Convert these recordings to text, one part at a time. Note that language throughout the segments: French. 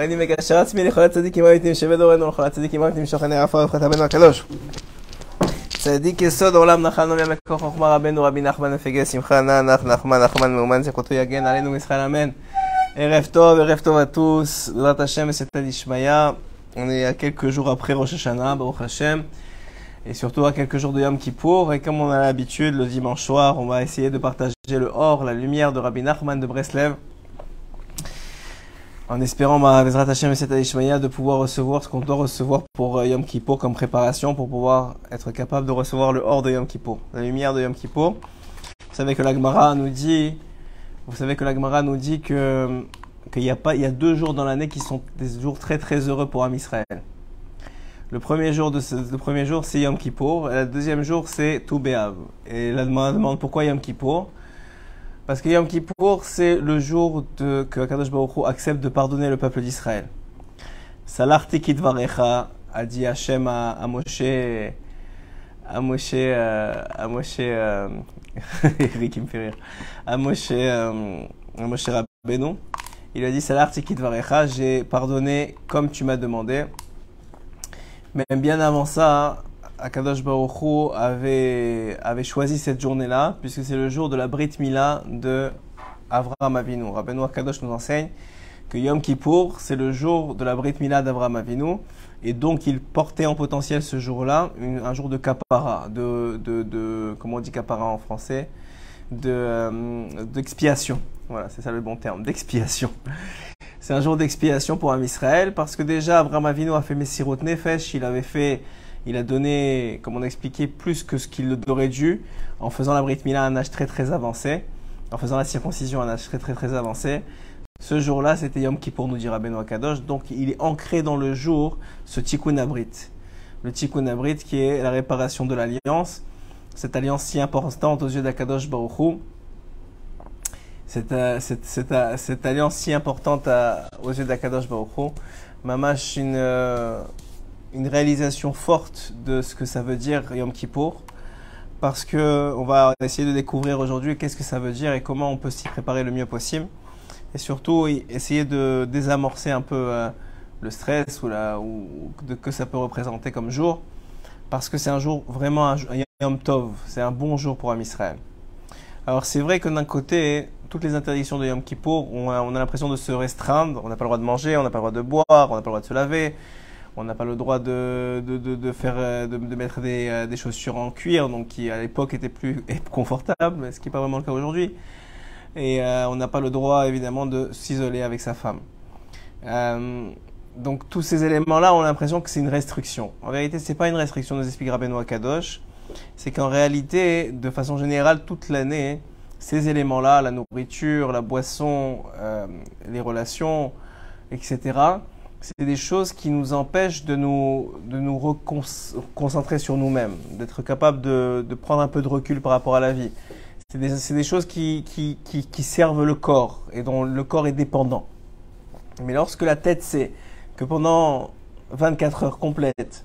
הריני מקשר עצמי לכל הצדיקים האמיתים שבדורנו ולכל הצדיקים האמיתים שוכני עפר ופחת רבנו הקדוש. צדיק יסוד עולם נחלנו ים מכוח חוכמה רבנו רבי נחמן מפגי שמחה נח נחמן נחמן מאומן זכותו יגן עלינו מישראל אמן. ערב טוב, ערב טוב à tous, בעזרת השם וסייעתא דשמיא. On est à quelques jours après Rosh Hashanah, Baruch Hashem, et surtout à quelques jours de Yom Kippour. Et comme on a l'habitude, le dimanche soir, on va essayer de partager le or, la lumière de Rabbi Nachman de Breslev, en espérant, bah, Bezrat Hashem et de pouvoir recevoir ce qu'on doit recevoir pour euh, Yom Kippour comme préparation, pour pouvoir être capable de recevoir le or de Yom Kippour, la lumière de Yom Kippour. Vous savez que l'Agmara nous dit, vous savez que nous dit que qu'il y a pas, il y a deux jours dans l'année qui sont des jours très très heureux pour Am Israël. Le premier jour de ce, le premier jour c'est Yom Kippour, et le deuxième jour c'est Tou B'Av. Et la demande, pourquoi Yom Kippour Parce que Yom Kippour c'est le jour de, que Kadosh Baruch accepte de pardonner le peuple d'Israël. Salarti Kitvarecha a dit Hachem à, Moshe, à Moshe, euh, à Moshe, euh, Eric il me fait rire, à Moshe, euh, à Moshe Rabbeinu. Il a dit Salarti Kitvarecha, j'ai pardonné comme tu m'as demandé. Mais bien avant ça, Akadosh Baruch Hu avait, avait choisi cette journée-là, puisque c'est le jour de la Brit Mila de Avraham Avinu. Rabbeinu Akadosh nous enseigne que Yom Kippour, c'est le jour de la Brit Mila d'Avraham Avinu, et donc il portait en potentiel ce jour-là un jour de kapara, de, de, de, comment on dit kapara en français, euh, d'expiation. Voilà, c'est ça le bon terme, d'expiation. C'est un jour d'expiation pour un Israël parce que déjà Abraham Avinu a fait Messirot Nefesh, il avait fait, il a donné, comme on a expliqué, plus que ce qu'il aurait dû en faisant la Brit Mila à un âge très très avancé, en faisant la circoncision à un âge très très très avancé. Ce jour-là, c'était Yom Kippour, nous dira Benoît Kadosh, donc il est ancré dans le jour ce Tikkun Abrit. Le Tikkun Abrit qui est la réparation de l'alliance, cette alliance si importante aux yeux d'Akadosh Baruch euh, euh, cette, alliance si importante aux yeux d'Akadosh Baruch Hu, mamash une, euh, une réalisation forte de ce que ça veut dire Yom Kippour, parce que on va essayer de découvrir aujourd'hui qu'est-ce que ça veut dire et comment on peut s'y préparer le mieux possible, et surtout essayer de désamorcer un peu euh, le stress ou, la, ou de, que ça peut représenter comme jour, parce que c'est un jour vraiment un, Yom Tov, c'est un bon jour pour un Israël. Alors c'est vrai que d'un côté, toutes les interdictions de Yom Kippour, on a, on a l'impression de se restreindre. On n'a pas le droit de manger, on n'a pas le droit de boire, on n'a pas le droit de se laver, on n'a pas le droit de, de, de, faire, de, de, mettre des, des, chaussures en cuir, donc qui à l'époque étaient plus confortables, ce qui n'est pas vraiment le cas aujourd'hui. Et euh, on n'a pas le droit évidemment de s'isoler avec sa femme. Euh, donc tous ces éléments-là, on a l'impression que c'est une restriction. En vérité, c'est pas une restriction, nous explique Rabbeinu Kadosh. C'est qu'en réalité, de façon générale, toute l'année, ces éléments-là, la nourriture, la boisson, euh, les relations, etc., c'est des choses qui nous empêchent de nous, de nous reconcentrer sur nous-mêmes, d'être capable de, de, prendre un peu de recul par rapport à la vie. C'est des, des, choses qui, qui, qui, servent le corps et dont le corps est dépendant. Mais lorsque la tête sait que pendant 24 heures complètes,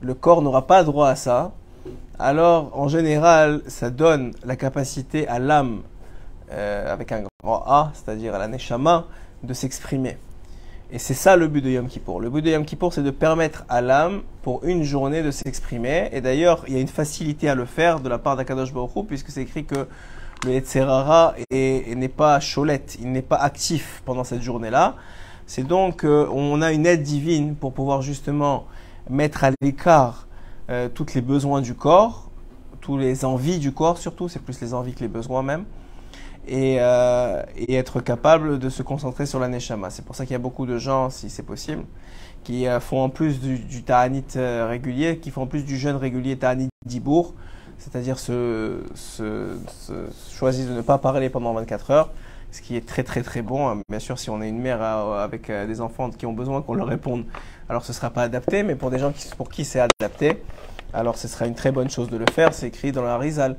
le corps n'aura pas droit à ça, alors en général, ça donne la capacité à l'âme, euh, avec un grand A, c'est-à-dire à la Neshama, de s'exprimer. Et c'est ça le but de Yom Kippour. Le but de Yom Kippour, c'est de permettre à l'âme, pour une journée, de s'exprimer. Et d'ailleurs, il y a une facilité à le faire de la part d'Akadosh Baruch puisque c'est écrit que le Yetzerara n'est pas cholette, il n'est pas actif pendant cette journée-là. C'est donc, euh, on a une aide divine pour pouvoir justement mettre à l'écart euh, tous les besoins du corps, tous les envies du corps surtout, c'est plus les envies que les besoins même, et, euh, et être capable de se concentrer sur la neshama. C'est pour ça qu'il y a beaucoup de gens, si c'est possible, qui euh, font en plus du, du ta'anit euh, régulier, qui font en plus du jeûne régulier ta'anit dibour, c'est-à-dire se, se, se, choisissent de ne pas parler pendant 24 heures, ce qui est très très très bon. Bien sûr, si on est une mère avec des enfants qui ont besoin qu'on leur réponde, alors ce ne sera pas adapté, mais pour des gens pour qui c'est adapté, alors ce sera une très bonne chose de le faire. C'est écrit dans le Harizal,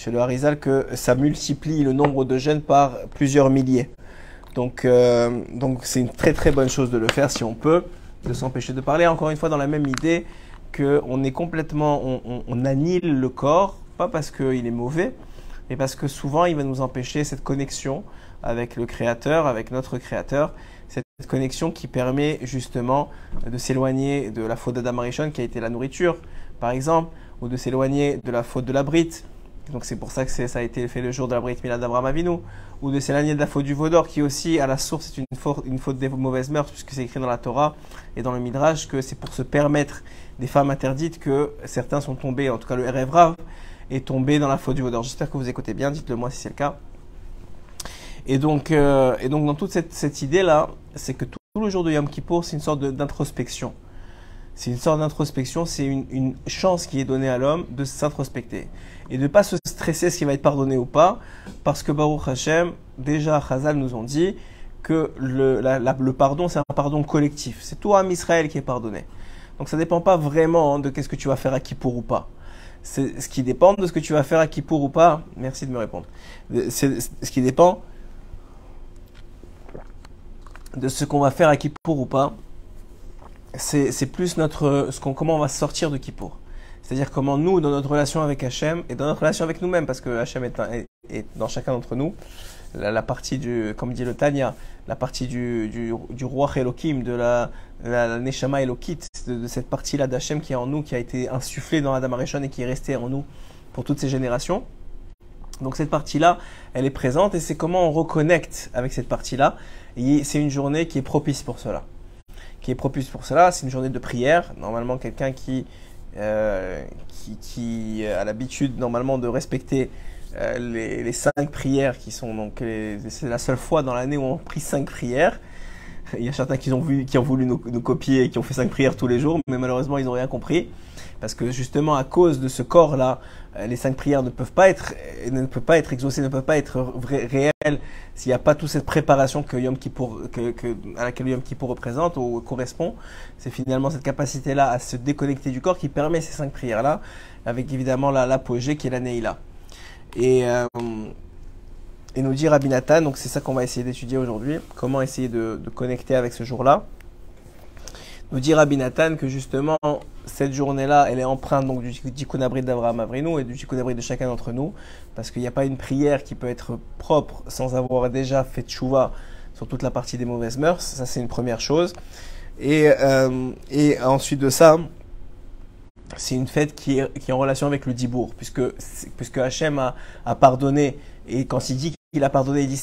chez le Harizal, que ça multiplie le nombre de jeunes par plusieurs milliers. Donc euh, donc c'est une très très bonne chose de le faire si on peut, de s'empêcher de parler. Encore une fois, dans la même idée qu'on est complètement, on, annule le corps, pas parce qu'il est mauvais, mais parce que souvent il va nous empêcher cette connexion avec le Créateur, avec notre Créateur, cette connexion qui permet justement de s'éloigner de la faute d'Adam Arishon qui a été la nourriture, par exemple, ou de s'éloigner de la faute de la brite. Donc c'est pour ça que ça a été fait le jour de la brite Mila d'Abraham Avinu, ou de s'éloigner de la faute du Vaudor, qui aussi à la source est une faute, des mauvaises mœurs, puisque c'est écrit dans la Torah et dans le Midrash que c'est pour se permettre des femmes interdites que certains sont tombés, en tout cas le Erev Rav, est tombé dans la faute du Vaudor. J'espère que vous écoutez bien, dites-le moi si c'est le cas. Et donc, euh, et donc dans toute cette, idée-là, c'est que tout, le jour de Yom Kippour, c'est une sorte d'introspection. C'est une sorte d'introspection, c'est une, chance qui est donnée à l'homme de s'introspecter. Et de ne pas se stresser ce qui va être pardonné ou pas, parce que Baruch Hashem, déjà Chazal nous ont dit que le, pardon, c'est un pardon collectif. C'est toi, Israël, qui est pardonné. Donc ça ne dépend pas vraiment de qu'est-ce que tu vas faire à Kippour ou pas. Ce qui dépend de ce que tu vas faire à Kippour ou pas. Merci de me répondre. C'est ce qui dépend de ce qu'on va faire à Kippour ou pas, c'est plus notre, comment on va sortir de Kippour. C'est-à-dire comment nous, dans notre relation avec Hachem et dans notre relation avec nous-mêmes, parce que Hachem est, dans chacun d'entre nous, la, partie du, comme dit le Tanya, la partie du, du, roi Elohim, de la, la, Neshama Elokit, de, cette partie-là d'Hachem qui est en nous, qui a été insufflée dans Adam Arishon et qui est restée en nous pour toutes ces générations. Donc cette partie-là, elle est présente et c'est comment on reconnecte avec cette partie-là. C'est une journée qui est propice pour cela. Qui est propice pour cela, c'est une journée de prière. Normalement, quelqu'un qui, euh, qui, qui, a l'habitude normalement de respecter euh, les, les, cinq prières qui sont donc c'est la seule fois dans l'année où on prie cinq prières. Il y a certains qui ont, voulu nous, copier et qui ont fait cinq prières tous les jours, mais malheureusement ils n'ont rien compris. Parce que justement à cause de ce corps-là, euh, les cinq prières ne peuvent pas être, euh, ne peuvent pas être exaucées, ne peuvent pas être réelles s'il n'y a pas toute cette préparation que Yom Kippour, que, que, à laquelle Yom Kippour représente ou correspond. C'est finalement cette capacité-là à se déconnecter du corps qui permet ces cinq prières-là, avec évidemment l'apogée qui est la Neila. Et, euh, et nous dit Rabbi Nathan, donc c'est ça qu'on va essayer d'étudier aujourd'hui, comment essayer de, de connecter avec ce jour-là. Nous dit Rabbi Nathan que justement, cette journée-là, elle est empreinte donc du Tikkun Abrid d'Avraham Avrinu et du Tikkun Abrid de chacun d'entre nous, parce qu'il n'y a pas une prière qui peut être propre sans avoir déjà fait tchouva sur toute la partie des mauvaises mœurs. Ça, c'est une première chose. Et, euh, et ensuite de ça, c'est une fête qui est, qui est en relation avec le Dibour, puisque, puisque Hachem a, a pardonné, et quand il dit qu'il a pardonné, il dit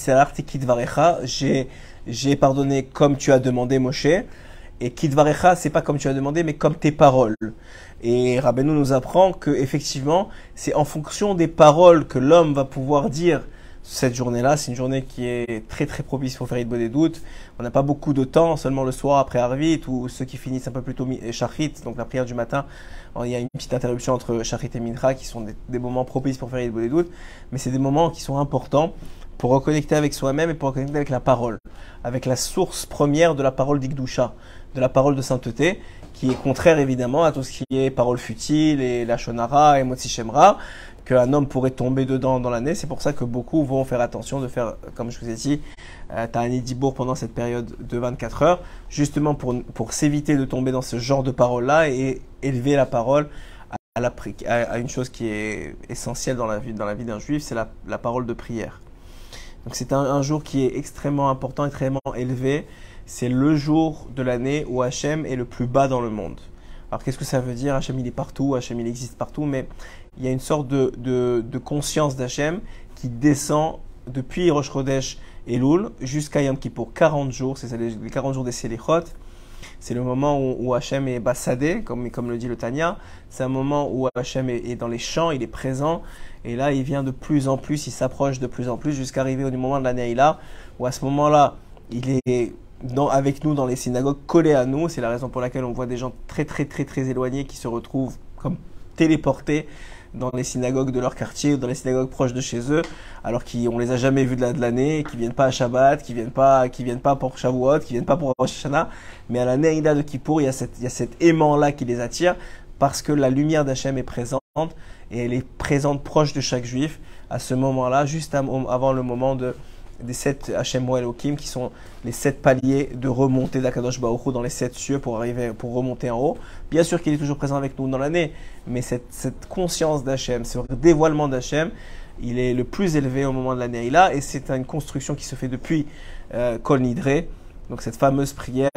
j'ai, j'ai pardonné comme tu as demandé, Moshe. Et Kidvarecha, c'est pas comme tu as demandé, mais comme tes paroles. Et Rabbeinu nous apprend que effectivement, c'est en fonction des paroles que l'homme va pouvoir dire cette journée-là. C'est une journée qui est très très propice pour faire une des doutes. On n'a pas beaucoup de temps, seulement le soir après Arvit ou ceux qui finissent un peu plus tôt Shachrit, donc la prière du matin. il y a une petite interruption entre Shachrit et Mincha qui sont des, moments propices pour faire une des doutes, mais c'est des moments qui sont importants pour reconnecter avec soi-même et pour reconnecter avec la parole, avec la source première de la parole d'Igdusha de la parole de sainteté, qui est contraire évidemment à tout ce qui est parole futile et la shonara et motzi shemra, qu'un homme pourrait tomber dedans dans l'année. C'est pour ça que beaucoup vont faire attention de faire, comme je vous ai dit, euh, Ta'ani Dibour pendant cette période de 24 heures, justement pour, pour s'éviter de tomber dans ce genre de parole-là et élever la parole à, une chose qui est essentielle dans la vie, vie d'un juif, c'est la, parole de prière. Donc c'est un, jour qui est extrêmement important, extrêmement élevé c'est le jour de l'année où Hachem est le plus bas dans le monde. Alors qu'est-ce que ça veut dire? Hachem il est partout, Hachem il existe partout, mais il y a une sorte de, conscience d'Hachem qui descend depuis Rosh et Loul jusqu'à Yom Kippur. 40 jours, c'est les 40 jours des Selichot. C'est le moment où, où, Hachem est bassadé, comme, comme le dit le Tanya. C'est un moment où Hachem est, dans les champs, il est présent. Et là, il vient de plus en plus, il s'approche de plus en plus jusqu'à arriver au moment de là, où à ce moment-là, il est avec nous dans les synagogues, collés à nous. C'est la raison pour laquelle on voit des gens très très très très éloignés qui se retrouvent comme téléportés dans les synagogues de leur quartier ou dans les synagogues proches de chez eux, alors qu'on les a jamais vus de l'année, qui viennent pas à Shabbat, qui viennent pas, qui viennent pas pour Shavuot, qui viennent pas pour Rosh Hashanah, mais à la Neida de Kippour, il y a, cette, il y a cet aimant-là qui les attire, parce que la lumière d'Hachem est présente, et elle est présente proche de chaque juif à ce moment-là, juste avant le moment de, des sept Hachem Elohim qui sont les sept paliers de remontée d'Akadosh Baruch dans les sept cieux pour arriver, pour remonter en haut. Bien sûr qu'il est toujours présent avec nous dans l'année, mais cette, conscience d'Hachem, ce dévoilement d'Hachem, il est le plus élevé au moment de l'année là, et c'est une construction qui se fait depuis euh, Kol Nidre, Donc cette fameuse prière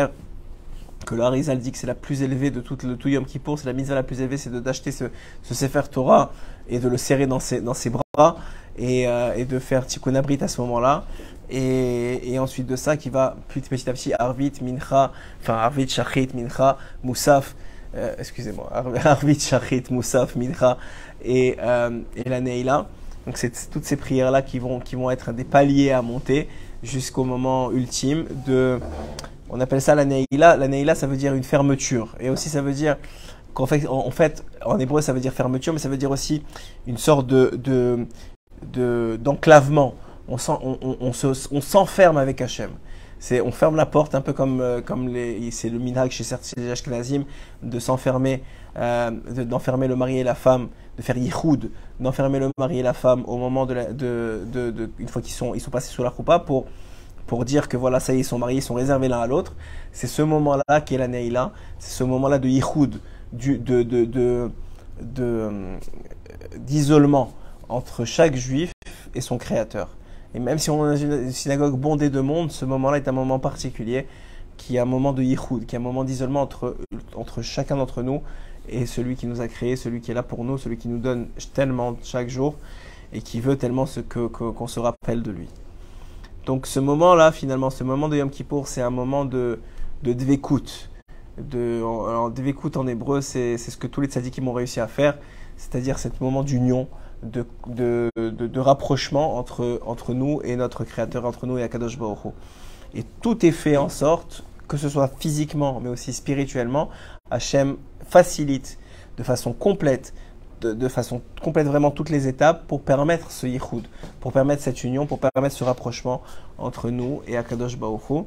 que le dit que c'est la plus élevée de tout le tout Yom Kippour, c'est la mise la plus élevée, c'est d'acheter ce, ce Sefer Torah et de le serrer dans ses, dans ses bras et, euh, et de faire Tikkun Abrit à ce moment-là. Et, ensuite de ça, qui va petit, à petit Arvit, Mincha, enfin Arvit, Shachit, Mincha, Moussaf, euh, excusez-moi, Arvit, Shachit, Moussaf, Mincha et, euh, et la Neila. Donc c'est toutes ces prières-là qui vont, qui vont être des paliers à monter jusqu'au moment ultime de on appelle ça la neila. La neila, ça veut dire une fermeture. Et aussi, ça veut dire qu'en fait, en, fait, en hébreu, ça veut dire fermeture, mais ça veut dire aussi une sorte de, d'enclavement. On, on, s'enferme avec Hachem. On ferme la porte un peu comme, euh, comme les, c'est le minhag chez certains Ashkenazim de s'enfermer, euh, d'enfermer le mari et la femme, de faire yichoud, d'enfermer le mari et la femme au moment de, de, de, une fois qu'ils sont, ils sont passés sous la roupa pour pour dire que voilà, ça y est, ils sont mariés, ils sont réservés l'un à l'autre. C'est ce moment-là qui est la Neila, c'est ce moment-là de yichoud, de, de, d'isolement entre chaque juif et son créateur. Et même si on est dans une synagogue bondée de monde, ce moment-là est un moment particulier, qui est un moment de yichoud, qui est un moment d'isolement entre, entre chacun d'entre nous et celui qui nous a créés, celui qui est là pour nous, celui qui nous donne tellement chaque jour et qui veut tellement ce que, qu'on se rappelle de lui. Donc ce moment-là, finalement, ce moment de Yom Kippour, c'est un moment de, de dvekut. De, alors, en hébreu, c'est ce que tous les tzadikim ont réussi à faire, c'est-à-dire ce moment d'union, de, de, de, rapprochement entre, entre nous et notre Créateur, entre nous et Akadosh Baruch Et tout est fait en sorte, que ce soit physiquement, mais aussi spirituellement, Hachem facilite de façon complète de, façon complète vraiment toutes les étapes pour permettre ce yichud, pour permettre cette union, pour permettre ce rapprochement entre nous et Akadosh Baruch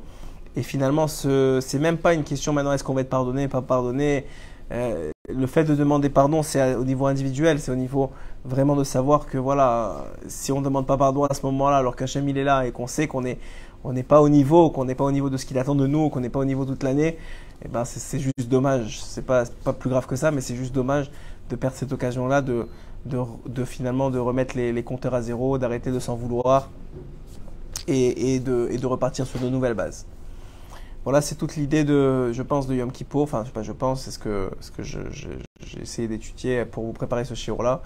Et finalement, ce c'est même pas une question maintenant est-ce qu'on va être pardonné, pas pardonné. Euh, le fait de demander pardon, c'est au niveau individuel, c'est au niveau vraiment de savoir que voilà, si on ne demande pas pardon à ce moment-là, alors qu'Hachem il est là et qu'on sait qu'on est on n'est pas au niveau, qu'on n'est pas au niveau de ce qu'il attend de nous, qu'on n'est pas au niveau toute l'année, et eh ben c'est juste dommage. C'est pas pas plus grave que ça, mais c'est juste dommage de perdre cette occasion-là, de, de, finalement de remettre les, compteurs à zéro, d'arrêter de s'en vouloir et, de, et de repartir sur de nouvelles bases. Voilà, c'est toute l'idée de, je pense, de Yom Kippur. Enfin, je sais pas, je pense, c'est ce que, ce que j'ai essayé d'étudier pour vous préparer ce shiur-là.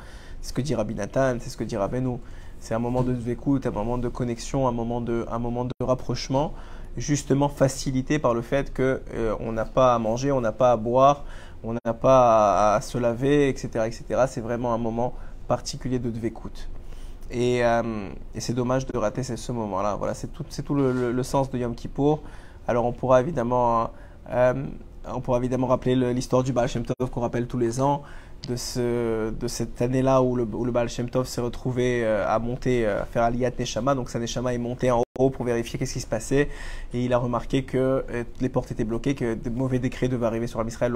C'est ce que dit Rabbi Nathan, c'est ce que dit Rabbeinu. C'est un moment de vécoute, un moment de connexion, un moment de, un moment de rapprochement, justement facilité par le fait que euh, on n'a pas à manger, on n'a pas à boire, on n'a pas à, se laver, etc. etc. C'est vraiment un moment particulier de dvékout. Et, euh, et c'est dommage de rater ce moment-là. Voilà, c'est tout, tout le, sens de Yom Kippour. Alors on pourra évidemment, euh, on pourra évidemment rappeler l'histoire du Baal Shem Tov qu'on rappelle tous les ans, de, ce, de cette année-là où le, où le Baal Tov s'est retrouvé euh, à monter, à faire Aliyat Neshama. Donc sa Neshama est montée en haut pour vérifier qu'est-ce qui se passait. Et il a remarqué que les portes étaient bloquées, que de mauvais décrets devaient arriver sur Israël.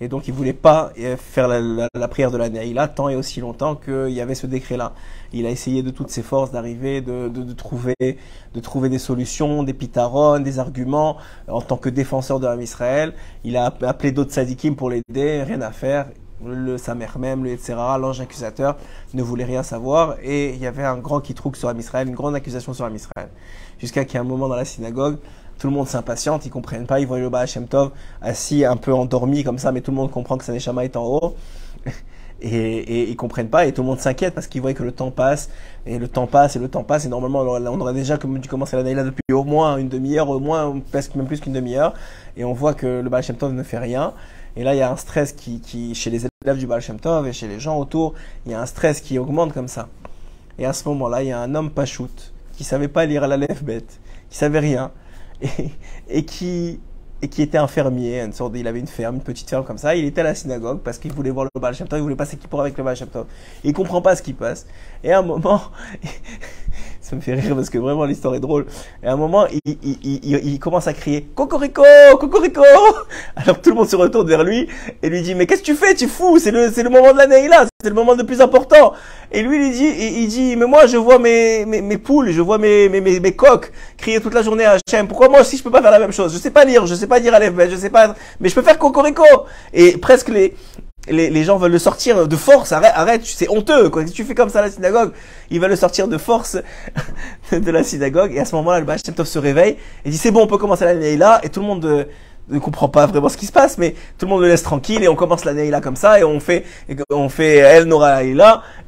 Et donc il voulait pas faire la, prière de la Neila tant et aussi longtemps qu'il y avait ce décret-là. Il a essayé de toutes ses forces d'arriver, de, trouver, de trouver des solutions, des pitarones, des arguments en tant que défenseur de Israël. Il a appelé d'autres sadikim pour l'aider, rien à faire le Samer même, le etc., l'ange accusateur, ne voulait rien savoir. Et il y avait un grand kitrouk sur Israël, une grande accusation sur Israël. Jusqu'à qu'il y ait un moment dans la synagogue, tout le monde s'impatiente, ils comprennent pas, ils voient le Baal Shem Tov assis un peu endormi comme ça, mais tout le monde comprend que sa neshama est en haut. Et, et, ils comprennent pas et tout le monde s'inquiète parce qu'ils voient que le temps passe et le temps passe et le temps passe et normalement on aurait déjà dû commencer l'année là depuis au moins une demi-heure au moins presque même plus qu'une demi-heure et on voit que le Baal Shem Tov ne fait rien et là, il y a un stress qui, qui chez les élèves du Baal Shem et chez les gens autour, il y a un stress qui augmente comme ça. Et à ce moment-là, il y a un homme pachout qui savait pas lire la lèvre bête, qui savait rien, et, qui et qui était un fermier, une sorte il avait une ferme, une petite ferme comme ça. Il était à la synagogue parce qu'il voulait voir le Baal Shem Tov, il voulait passer qui pour avec le Baal Shem Tov. il comprend pas ce qui passe. Et à un moment, ça me fait rire parce que vraiment l'histoire est drôle. Et à un moment, il, il, il, il commence à crier Cocorico, Cocorico Alors tout le monde se retourne vers lui et lui dit Mais qu'est-ce que tu fais? Tu fous C'est le, c'est le moment de l'année là, c'est le moment le plus important. Et lui, il dit, il, dit Mais moi, je vois mes, mes, mes poules, je vois mes, mes, mes, coques crier toute la journée à Hachem. Pourquoi moi aussi je peux pas faire la même chose? Je sais pas lire, je sais pas dire à l'Efbet, je sais pas, mais je peux faire Cocorico. Et presque les les, les, gens veulent le sortir de force. Arrête, arrête c'est honteux. Quoi. Si tu fais comme ça à la synagogue, ils veulent le sortir de force de la synagogue. Et à ce moment-là, le Baal se réveille et dit c'est bon, on peut commencer l'année là. Et tout le monde euh, ne comprend pas vraiment ce qui se passe, mais tout le monde le laisse tranquille et on commence l'année là comme ça et on fait, on fait El Nora.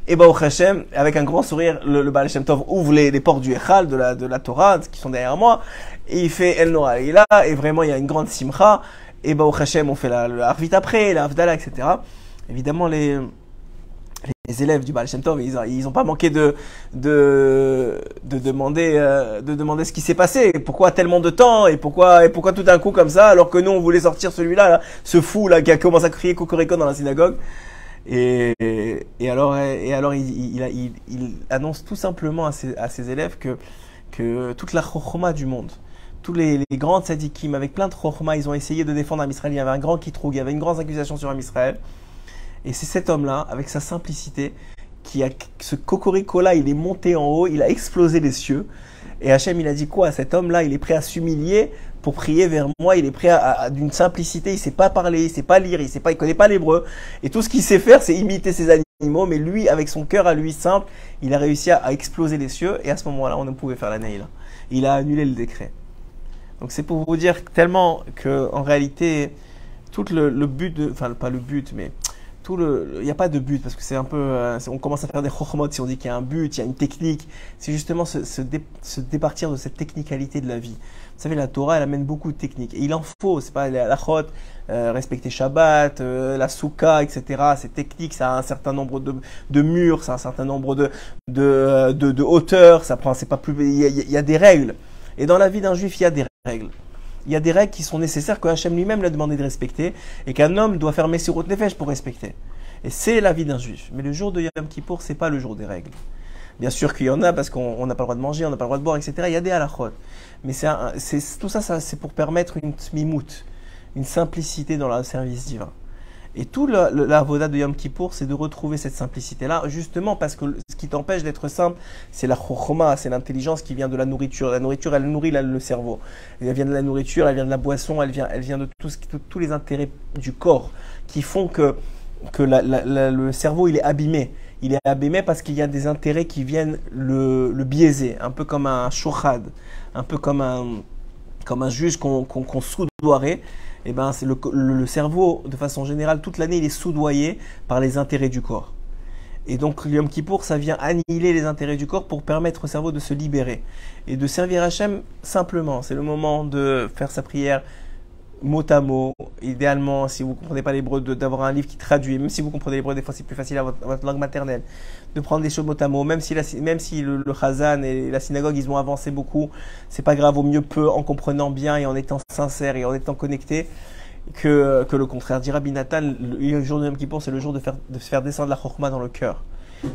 Et bah, Hashem, avec un grand sourire, le, le Baal Shem Tov ouvre les, les portes du Echal, de la, de la Torah, qui sont derrière moi. Et il fait El Nora là. Et vraiment, il y a une grande simcha. Et bah, au Hashem, on fait la, le Harvit après, la Havdalah, etc. Évidemment, les, les élèves du Baal Shem Tov, ils, ils ont pas manqué de, de, de demander, euh, de demander ce qui s'est passé. Pourquoi tellement de temps et pourquoi, et pourquoi tout d'un coup comme ça, alors que nous, on voulait sortir celui-là, là, ce fou là, qui a commencé à crier Cocorico dans la synagogue. Et, et alors, et alors il, il, annonce tout simplement à ses, élèves que, que toute la chokhoma du monde, tous les, les grands tzadikim, avec plein de chokhma, ils ont essayé de défendre un Israël. Il y avait un grand kitroug, il y avait une grande accusation sur un Israël. Et c'est cet homme-là, avec sa simplicité, qui a ce cocorico-là, il est monté en haut, il a explosé les cieux. Et Hachem, il a dit quoi? Cet homme-là, il est prêt à s'humilier pour prier vers moi. Il est prêt à, d'une simplicité. Il sait pas parler, il sait pas lire, il sait pas, il connaît pas l'hébreu. Et tout ce qu'il sait faire, c'est imiter ses animaux. Mais lui, avec son cœur à lui simple, il a réussi à, exploser les cieux. Et à ce moment-là, on ne pouvait faire la là. Il a annulé le décret. Donc c'est pour vous dire tellement que en réalité, tout le, le but de, enfin pas le but, mais il n'y a pas de but parce que c'est un peu, euh, on commence à faire des chokhmot si on dit qu'il y a un but, il y a une technique. C'est justement se, se, départir de cette technicalité de la vie. Vous savez, la Torah, elle amène beaucoup de techniques. Et il en faut, c'est pas la, chot, euh, respecter Shabbat, euh, la souka, etc. C'est technique, ça a un certain nombre de, de murs, ça a un certain nombre de, de, de, de hauteurs, ça prend, c'est pas plus, il y, il y a des règles. Et dans la vie d'un juif, il y a des il y a des règles qui sont nécessaires que Hachem lui-même l'a demandé de respecter et qu'un homme doit faire Messirot Nefesh pour respecter. Et c'est la vie d'un juif. Mais le jour de Yom Kippour, c'est pas le jour des règles. Bien sûr qu'il y en a parce qu'on n'a pas le droit de manger, on n'a pas le droit de boire, etc. Il y a des halachot. Mais c'est, tout ça, c'est pour permettre une tmimout, une simplicité dans le service divin. Et tout la, la de Yom Kippour, c'est de retrouver cette simplicité-là, justement parce que ce qui t'empêche d'être simple, c'est la chokhoma, c'est l'intelligence qui vient de la nourriture. La nourriture, elle nourrit le cerveau. Elle vient de la nourriture, elle vient de la boisson, elle vient, elle vient de tous les intérêts du corps qui font que, le cerveau, il est abîmé. Il est abîmé parce qu'il y a des intérêts qui viennent le, le biaiser, un peu comme un shochad, un peu comme un, juge qu'on qu eh ben, c'est le, cerveau, de façon générale, toute l'année, il est soudoyé par les intérêts du corps. Et donc, Yom Kippour, ça vient annihiler les intérêts du corps pour permettre au cerveau de se libérer et de servir Hachem simplement. C'est le moment de faire sa prière mot à mot. Idéalement, si vous ne comprenez pas l'hébreu, d'avoir un livre qui traduit. Même si vous comprenez l'hébreu, des fois c'est plus facile à votre, langue maternelle. De prendre des choses mot à mot. Même si, même si le, le et la synagogue, ils ont avancé beaucoup, c'est pas grave. Au mieux peu en comprenant bien et en étant sincère et en étant connecté que, le contraire. Dit Rabbi Nathan, le, jour de Yom Kippur, c'est le jour de faire, de faire descendre la chorma dans le cœur.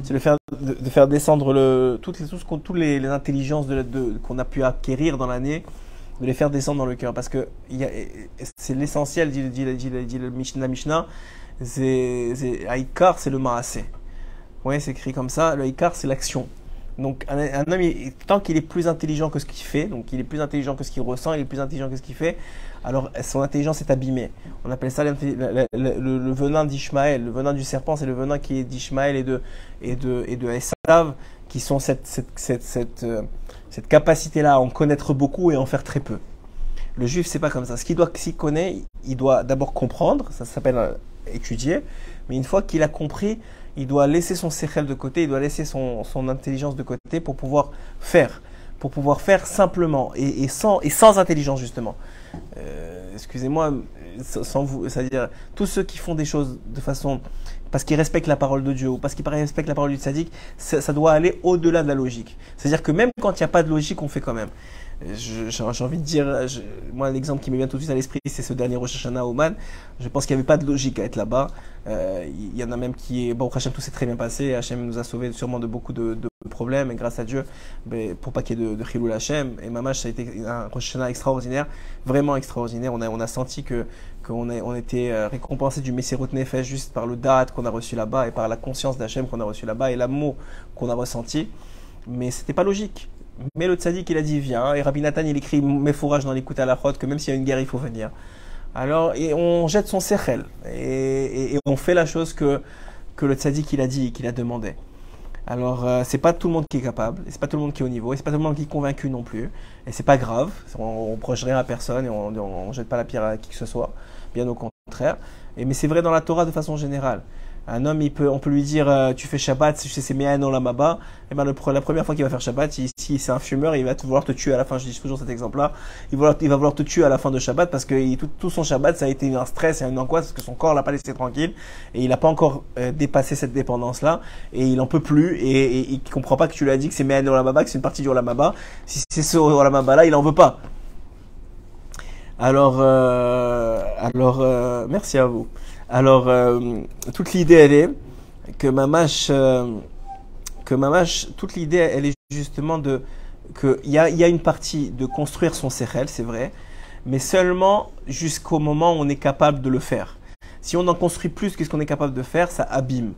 C'est de faire, de, faire descendre le, toutes les, toutes les, les intelligences de, qu'on a pu acquérir dans l'année de les faire descendre dans le cœur. Parce que c'est l'essentiel, dit, dit, dit, dit, la Mishnah, c'est Haïkar, c'est le Maasé. Oui, c'est écrit comme ça. Le Haïkar, c'est l'action. Donc un, homme, tant qu'il est plus intelligent que ce qu'il fait, donc il est plus intelligent que ce qu'il ressent, il est plus intelligent que ce qu'il fait, alors son intelligence est abîmée. On appelle ça le, venin d'Ishmaël. Le venin du serpent, c'est le venin qui est d'Ishmaël et de, et de, et de qui sont cette, cette, cette, cette euh, cette capacité-là à en connaître beaucoup et en faire très peu. Le juif, c'est pas comme ça. Ce qu'il doit, s'il connaît, il doit d'abord comprendre, ça s'appelle euh, étudier, mais une fois qu'il a compris, il doit laisser son sechel de côté, il doit laisser son, son, intelligence de côté pour pouvoir faire, pour pouvoir faire simplement et, sans, et sans intelligence justement. Euh, excusez-moi, sans vous, c'est-à-dire tous ceux qui font des choses de façon parce qu'ils respectent la parole de Dieu ou parce qu'ils respectent la parole du tzaddik, ça, ça doit aller au-delà de la logique. C'est-à-dire que même quand il n'y a pas de logique, on fait quand même. J'ai envie de dire, moi l'exemple qui me vient tout de suite à l'esprit, c'est ce dernier Rosh Hashanah Oman. Je pense qu'il n'y avait pas de logique à être là-bas. Euh, il y en a même qui, bon, Hachem, tout s'est très bien passé. Hachem nous a sauvé sûrement de beaucoup de, de problèmes et grâce à Dieu, ben, pour pas qu'il y ait de, de Chilul Hachem. Et Mamash, ça a été un Rosh Hashanah extraordinaire, vraiment extraordinaire. On a, on a senti que qu'on on était euh, récompensé du Messirut Nefesh juste par le date qu'on a reçu là-bas et par la conscience d'Hachem qu'on a reçu là-bas et l'amour qu'on a ressenti. Mais c'était pas logique. Mais le tzaddik, il a dit viens. Et Rabbi Nathan, il écrit mes fourrages dans l'écoute à la route que même s'il y a une guerre, il faut venir. Alors, et on jette son sechel. Et, et, on fait la chose que, que le tzaddik il a dit, qu'il a demandé. Alors, euh, c'est pas tout le monde qui est capable, et c'est pas tout le monde qui est au niveau, et c'est pas tout le monde qui est convaincu non plus. Et c'est pas grave, on, ne rien à personne et on, on, jette pas la pierre à qui que ce soit, bien au contraire. Et, mais c'est vrai dans la Torah de façon générale. Un homme, il peut, on peut lui dire euh, tu fais Shabbat, c'est Me'an la Maba. Et ben la première fois qu'il va faire Shabbat, si c'est un fumeur, il va vouloir te tuer à la fin. Je dis toujours cet exemple-là. Il va, il va vouloir te tuer à la fin de Shabbat parce que tout, son Shabbat, ça a été un stress et une angoisse parce que son corps l'a pas laissé tranquille et il n'a pas encore euh, dépassé cette dépendance-là et il en peut plus et, et, il comprend pas que tu lui as dit que c'est Me'an la Maba, que c'est une partie du Olamaba. Si c'est ce Olamaba là, il en veut pas. Alors, euh, alors, merci à vous. Alors, euh, toute l'idée, elle est que Mamash, euh, que toute l'idée, elle est justement de qu'il y a, y a une partie de construire son sérel, c'est vrai, mais seulement jusqu'au moment où on est capable de le faire. Si on en construit plus que ce qu'on est capable de faire, ça abîme.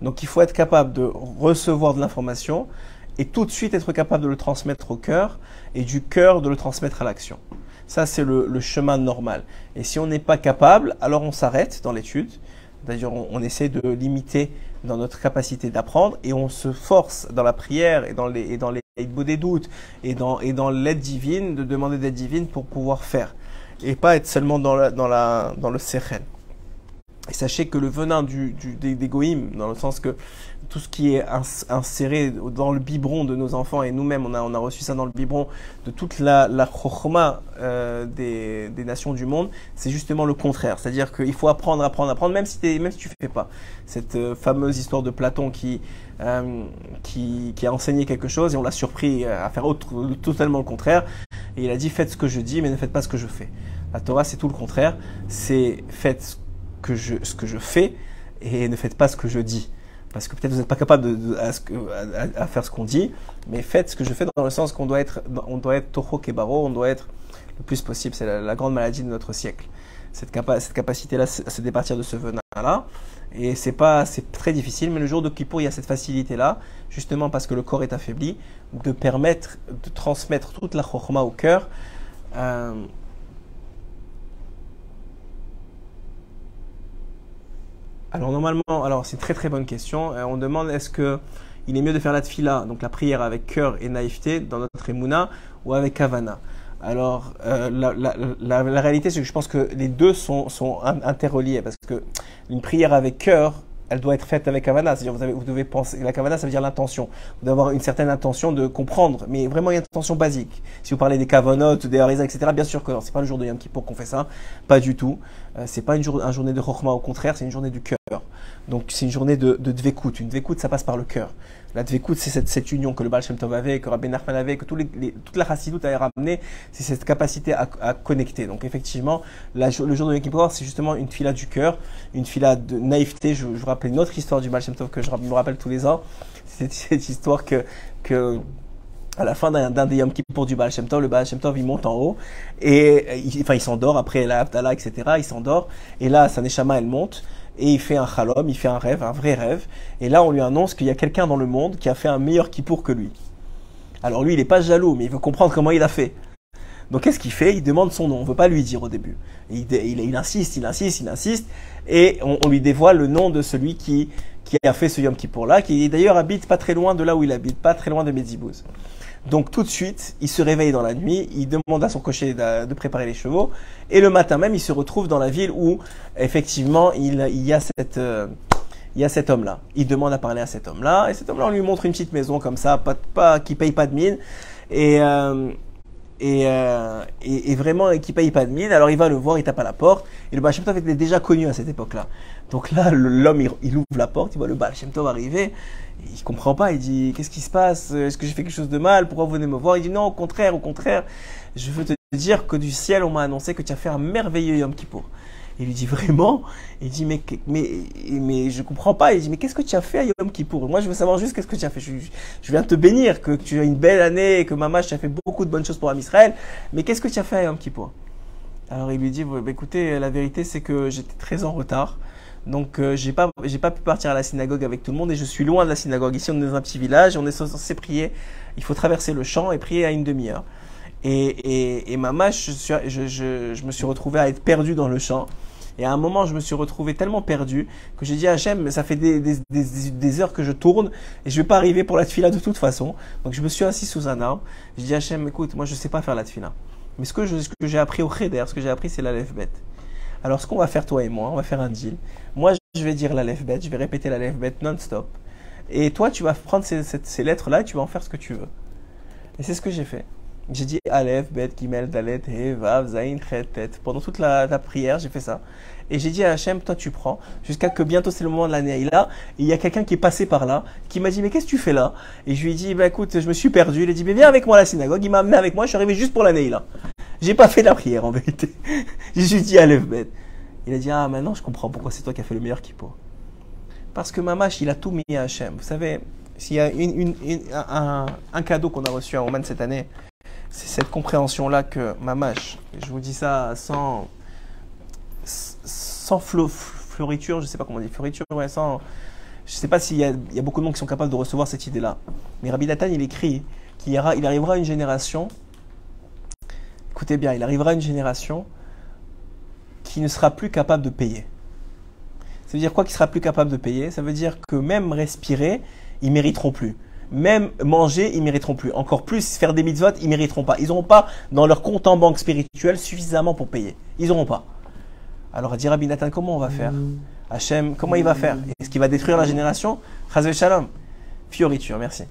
Donc il faut être capable de recevoir de l'information et tout de suite être capable de le transmettre au cœur et du cœur de le transmettre à l'action. Ça, c'est le, chemin normal. Et si on n'est pas capable, alors on s'arrête dans l'étude. D'ailleurs, on, essaie de limiter dans notre capacité d'apprendre et on se force dans la prière et dans les, et dans les des doutes et dans, et dans l'aide divine, de demander d'aide divine pour pouvoir faire. Et pas être seulement dans, la, dans, la, dans le sérène. Et sachez que le venin du, du, des, dans le sens que tout ce qui est inséré dans le biberon de nos enfants, et nous-mêmes, on a, on a reçu ça dans le biberon de toute la, la euh, des, des, nations du monde, c'est justement le contraire. C'est-à-dire qu'il faut apprendre, apprendre, apprendre, même si, même si tu fais pas. Cette euh, fameuse histoire de Platon qui, euh, qui, qui, a enseigné quelque chose et on l'a surpris à faire totalement le contraire. Et il a dit faites ce que je dis, mais ne faites pas ce que je fais. La Torah, c'est tout le contraire. C'est faites ce que je, ce que je fais et ne faites pas ce que je dis parce que peut-être vous n'êtes pas capable de, à, faire ce qu'on dit, mais faites ce que je fais dans le sens qu'on doit être, on doit être toho kebaro, on doit être le plus possible. C'est la, grande maladie de notre siècle. Cette, capacité-là, c'est départir de ce venin-là. Et c'est pas, c'est très difficile, mais le jour de Kippour, il y a cette facilité-là, justement parce que le corps est affaibli, de permettre de transmettre toute la chokhma au cœur. Euh, Alors normalement, alors c'est très très bonne question. Euh, on demande est-ce que il est mieux de faire la tfila, donc la prière avec cœur et naïveté dans notre emuna, ou avec kavana. Alors euh, la, la, la, réalité c'est que je pense que les deux sont, sont interreliés parce que une prière avec cœur elle doit être faite avec kavana. C'est-à-dire, vous, vous devez penser, la kavana, ça veut dire l'intention. Vous devez avoir une certaine intention de comprendre, mais vraiment une intention basique. Si vous parlez des kavonotes, des harisa, etc., bien sûr que c'est pas le jour de Yom Kippur qu'on fait ça. Pas du tout. Euh, c'est pas une, jour, une journée de chokhma, au contraire, c'est une journée du cœur. Donc, c'est une journée de, de. Une dvekut, ça passe par le cœur. La dvekut, c'est cette, cette, union que le Baal Shem Tov avait, que Rabbi Nachman avait, que tous les, toute la chassidoute avait ramené. C'est cette capacité à, à, connecter. Donc, effectivement, la, le jour de Kippur, c'est justement une fila du cœur, une fila de naïveté. Je, je vous rappelle une autre histoire du Baal Shem Tov que je me rappelle tous les ans. C'est cette histoire que, que à la fin d'un des Yom Kippur du Baal Shem Tov, le Baal Shem Tov il monte en haut et il, enfin il s'endort après la Haftalah, etc. Il s'endort et là sa Neshama elle monte et il fait un chalom, il fait un rêve, un vrai rêve. Et là, on lui annonce qu'il y a quelqu'un dans le monde qui a fait un meilleur kippour que lui. Alors lui, il n'est pas jaloux, mais il veut comprendre comment il a fait. Donc qu'est-ce qu'il fait? Il demande son nom. On ne veut pas lui dire au début. Il, insiste, il insiste, il insiste, et on, lui dévoile le nom de celui qui, qui a fait ce Yom Kippour là, qui d'ailleurs habite pas très loin de là où il habite, pas très loin de Medibouz. Donc tout de suite, il se réveille dans la nuit, il demande à son cocher de, préparer les chevaux, et le matin même, il se retrouve dans la ville où effectivement il, y a cette euh, il y a cet homme-là. Il demande à parler à cet homme-là, et cet homme-là, on lui montre une petite maison comme ça, pas, pas qui paye pas de mine, et euh, et, euh, et, et, vraiment qui paye pas de mine. Alors il va le voir, il tape à la porte. Et le Baal était déjà connu à cette époque-là. Donc là, l'homme, il, ouvre la porte, il voit le Baal arriver. Il comprend pas, il dit Qu'est-ce qui se passe? Est-ce que j'ai fait quelque chose de mal? Pourquoi vous venez me voir Il dit Non, au contraire, au contraire. Je veux te dire que du ciel, on m'a annoncé que tu as fait un merveilleux Yom Kippour. Il lui dit vraiment, il dit mais mais mais je comprends pas. Il dit mais qu'est-ce que tu as fait à Yom Kippour? Moi je veux savoir juste qu'est-ce que tu as fait. Je, je, viens te bénir que tu as une belle année, que maman tu as fait beaucoup de bonnes choses pour Am Israël. Mais qu'est-ce que tu as fait à Yom Kippour? Alors il lui dit bah, écoutez la vérité c'est que j'étais très en retard. Donc euh, j'ai pas j'ai pas pu partir à la synagogue avec tout le monde et je suis loin de la synagogue. Ici on est dans un petit village, on est censé prier. Il faut traverser le champ et prier à une demi-heure. Et, et, maman, je, je me suis retrouvé à être perdu dans le champ. Et à un moment, je me suis retrouvé tellement perdu que j'ai dit à Hachem, ça fait des, heures que je tourne et je vais pas arriver pour la tefila de toute façon. Donc je me suis assis sous un arbre. J'ai dit à Hachem, écoute, moi je sais pas faire la tefila. Mais ce que j'ai appris au Cheder, ce que j'ai appris, c'est la lève bête. Alors ce qu'on va faire toi et moi, on va faire un deal. Moi, je vais dire la lève bête, je vais répéter la lève bête non-stop. Et toi, tu vas prendre ces, ces- ces lettres-là et tu vas en faire ce que tu veux. Et c'est ce que j'ai fait. J'ai dit Aleph, Bet, Gimel, Dalet, He, Vav, Zain, Chet. Pendant toute la, prière, j'ai fait ça. Et j'ai dit à Hachem, toi tu prends, jusqu'à que bientôt c'est le moment de l'année. Et là, il y a quelqu'un qui est passé par là, qui m'a dit, mais qu'est-ce que tu fais là? Et je lui ai dit, bah écoute, je me suis perdu. Il a dit, mais viens avec moi à la synagogue. Il m'a amené avec moi, je suis arrivé juste pour l'année là. J'ai pas fait la prière en vérité. j'ai dit Aleph, Bet. Il a dit, ah maintenant je comprends pourquoi c'est toi qui as fait le meilleur kippo. Parce que Mamash, il a tout mis à Hachem. Vous savez, s'il y a une, une- une- un, un cadeau qu'on a reçu à Oman cette année, c'est cette compréhension-là que Mamash, je vous dis ça sans, sans flo- fleuriture, je sais pas comment on dit, fleuriture, ouais, sans. Je sais pas s'il y a, beaucoup de monde qui sont capables de recevoir cette idée-là. Mais Rabbi Nathan, il écrit qu'il il arrivera une génération, écoutez bien, il arrivera une génération qui ne sera plus capable de payer. Ça veut dire quoi qui sera plus capable de payer? Ça veut dire que même respirer, ils mériteront plus. Même manger, ils mériteront plus. Encore plus, faire des mitzvot, ils mériteront pas. Ils n'auront pas dans leur compte en banque spirituelle suffisamment pour payer. Ils n'auront pas. Alors, dit Rabbi Nathan, comment on va faire Hachem, comment il va faire Est-ce qu'il va détruire la génération Chazve Shalom. Fioriture, merci.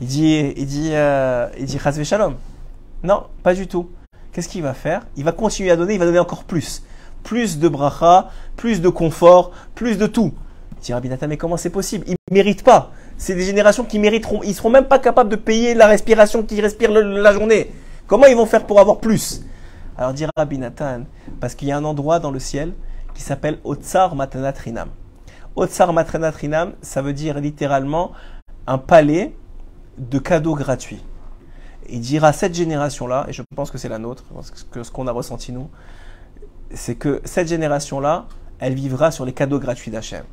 Il dit, il dit, euh, il dit Chazve Shalom. Non, pas du tout. Qu'est-ce qu'il va faire Il va continuer à donner, il va donner encore plus. Plus de bracha, plus de confort, plus de tout. Il dit Rabbi Nathan, mais comment c'est possible? Ils ne méritent pas. C'est des générations qui mériteront. Ils seront même pas capables de payer la respiration qu'ils respirent la journée. Comment ils vont faire pour avoir plus? Alors dit Rabbi Nathan, parce qu'il y a un endroit dans le ciel qui s'appelle Otsar Matanat Rinam. Otsar Matanat Rinam, ça veut dire littéralement un palais de cadeaux gratuits. Il dira cette génération-là, et je pense que c'est la nôtre, parce que ce qu'on a ressenti nous, c'est que cette génération-là, elle vivra sur les cadeaux gratuits d'Hachem.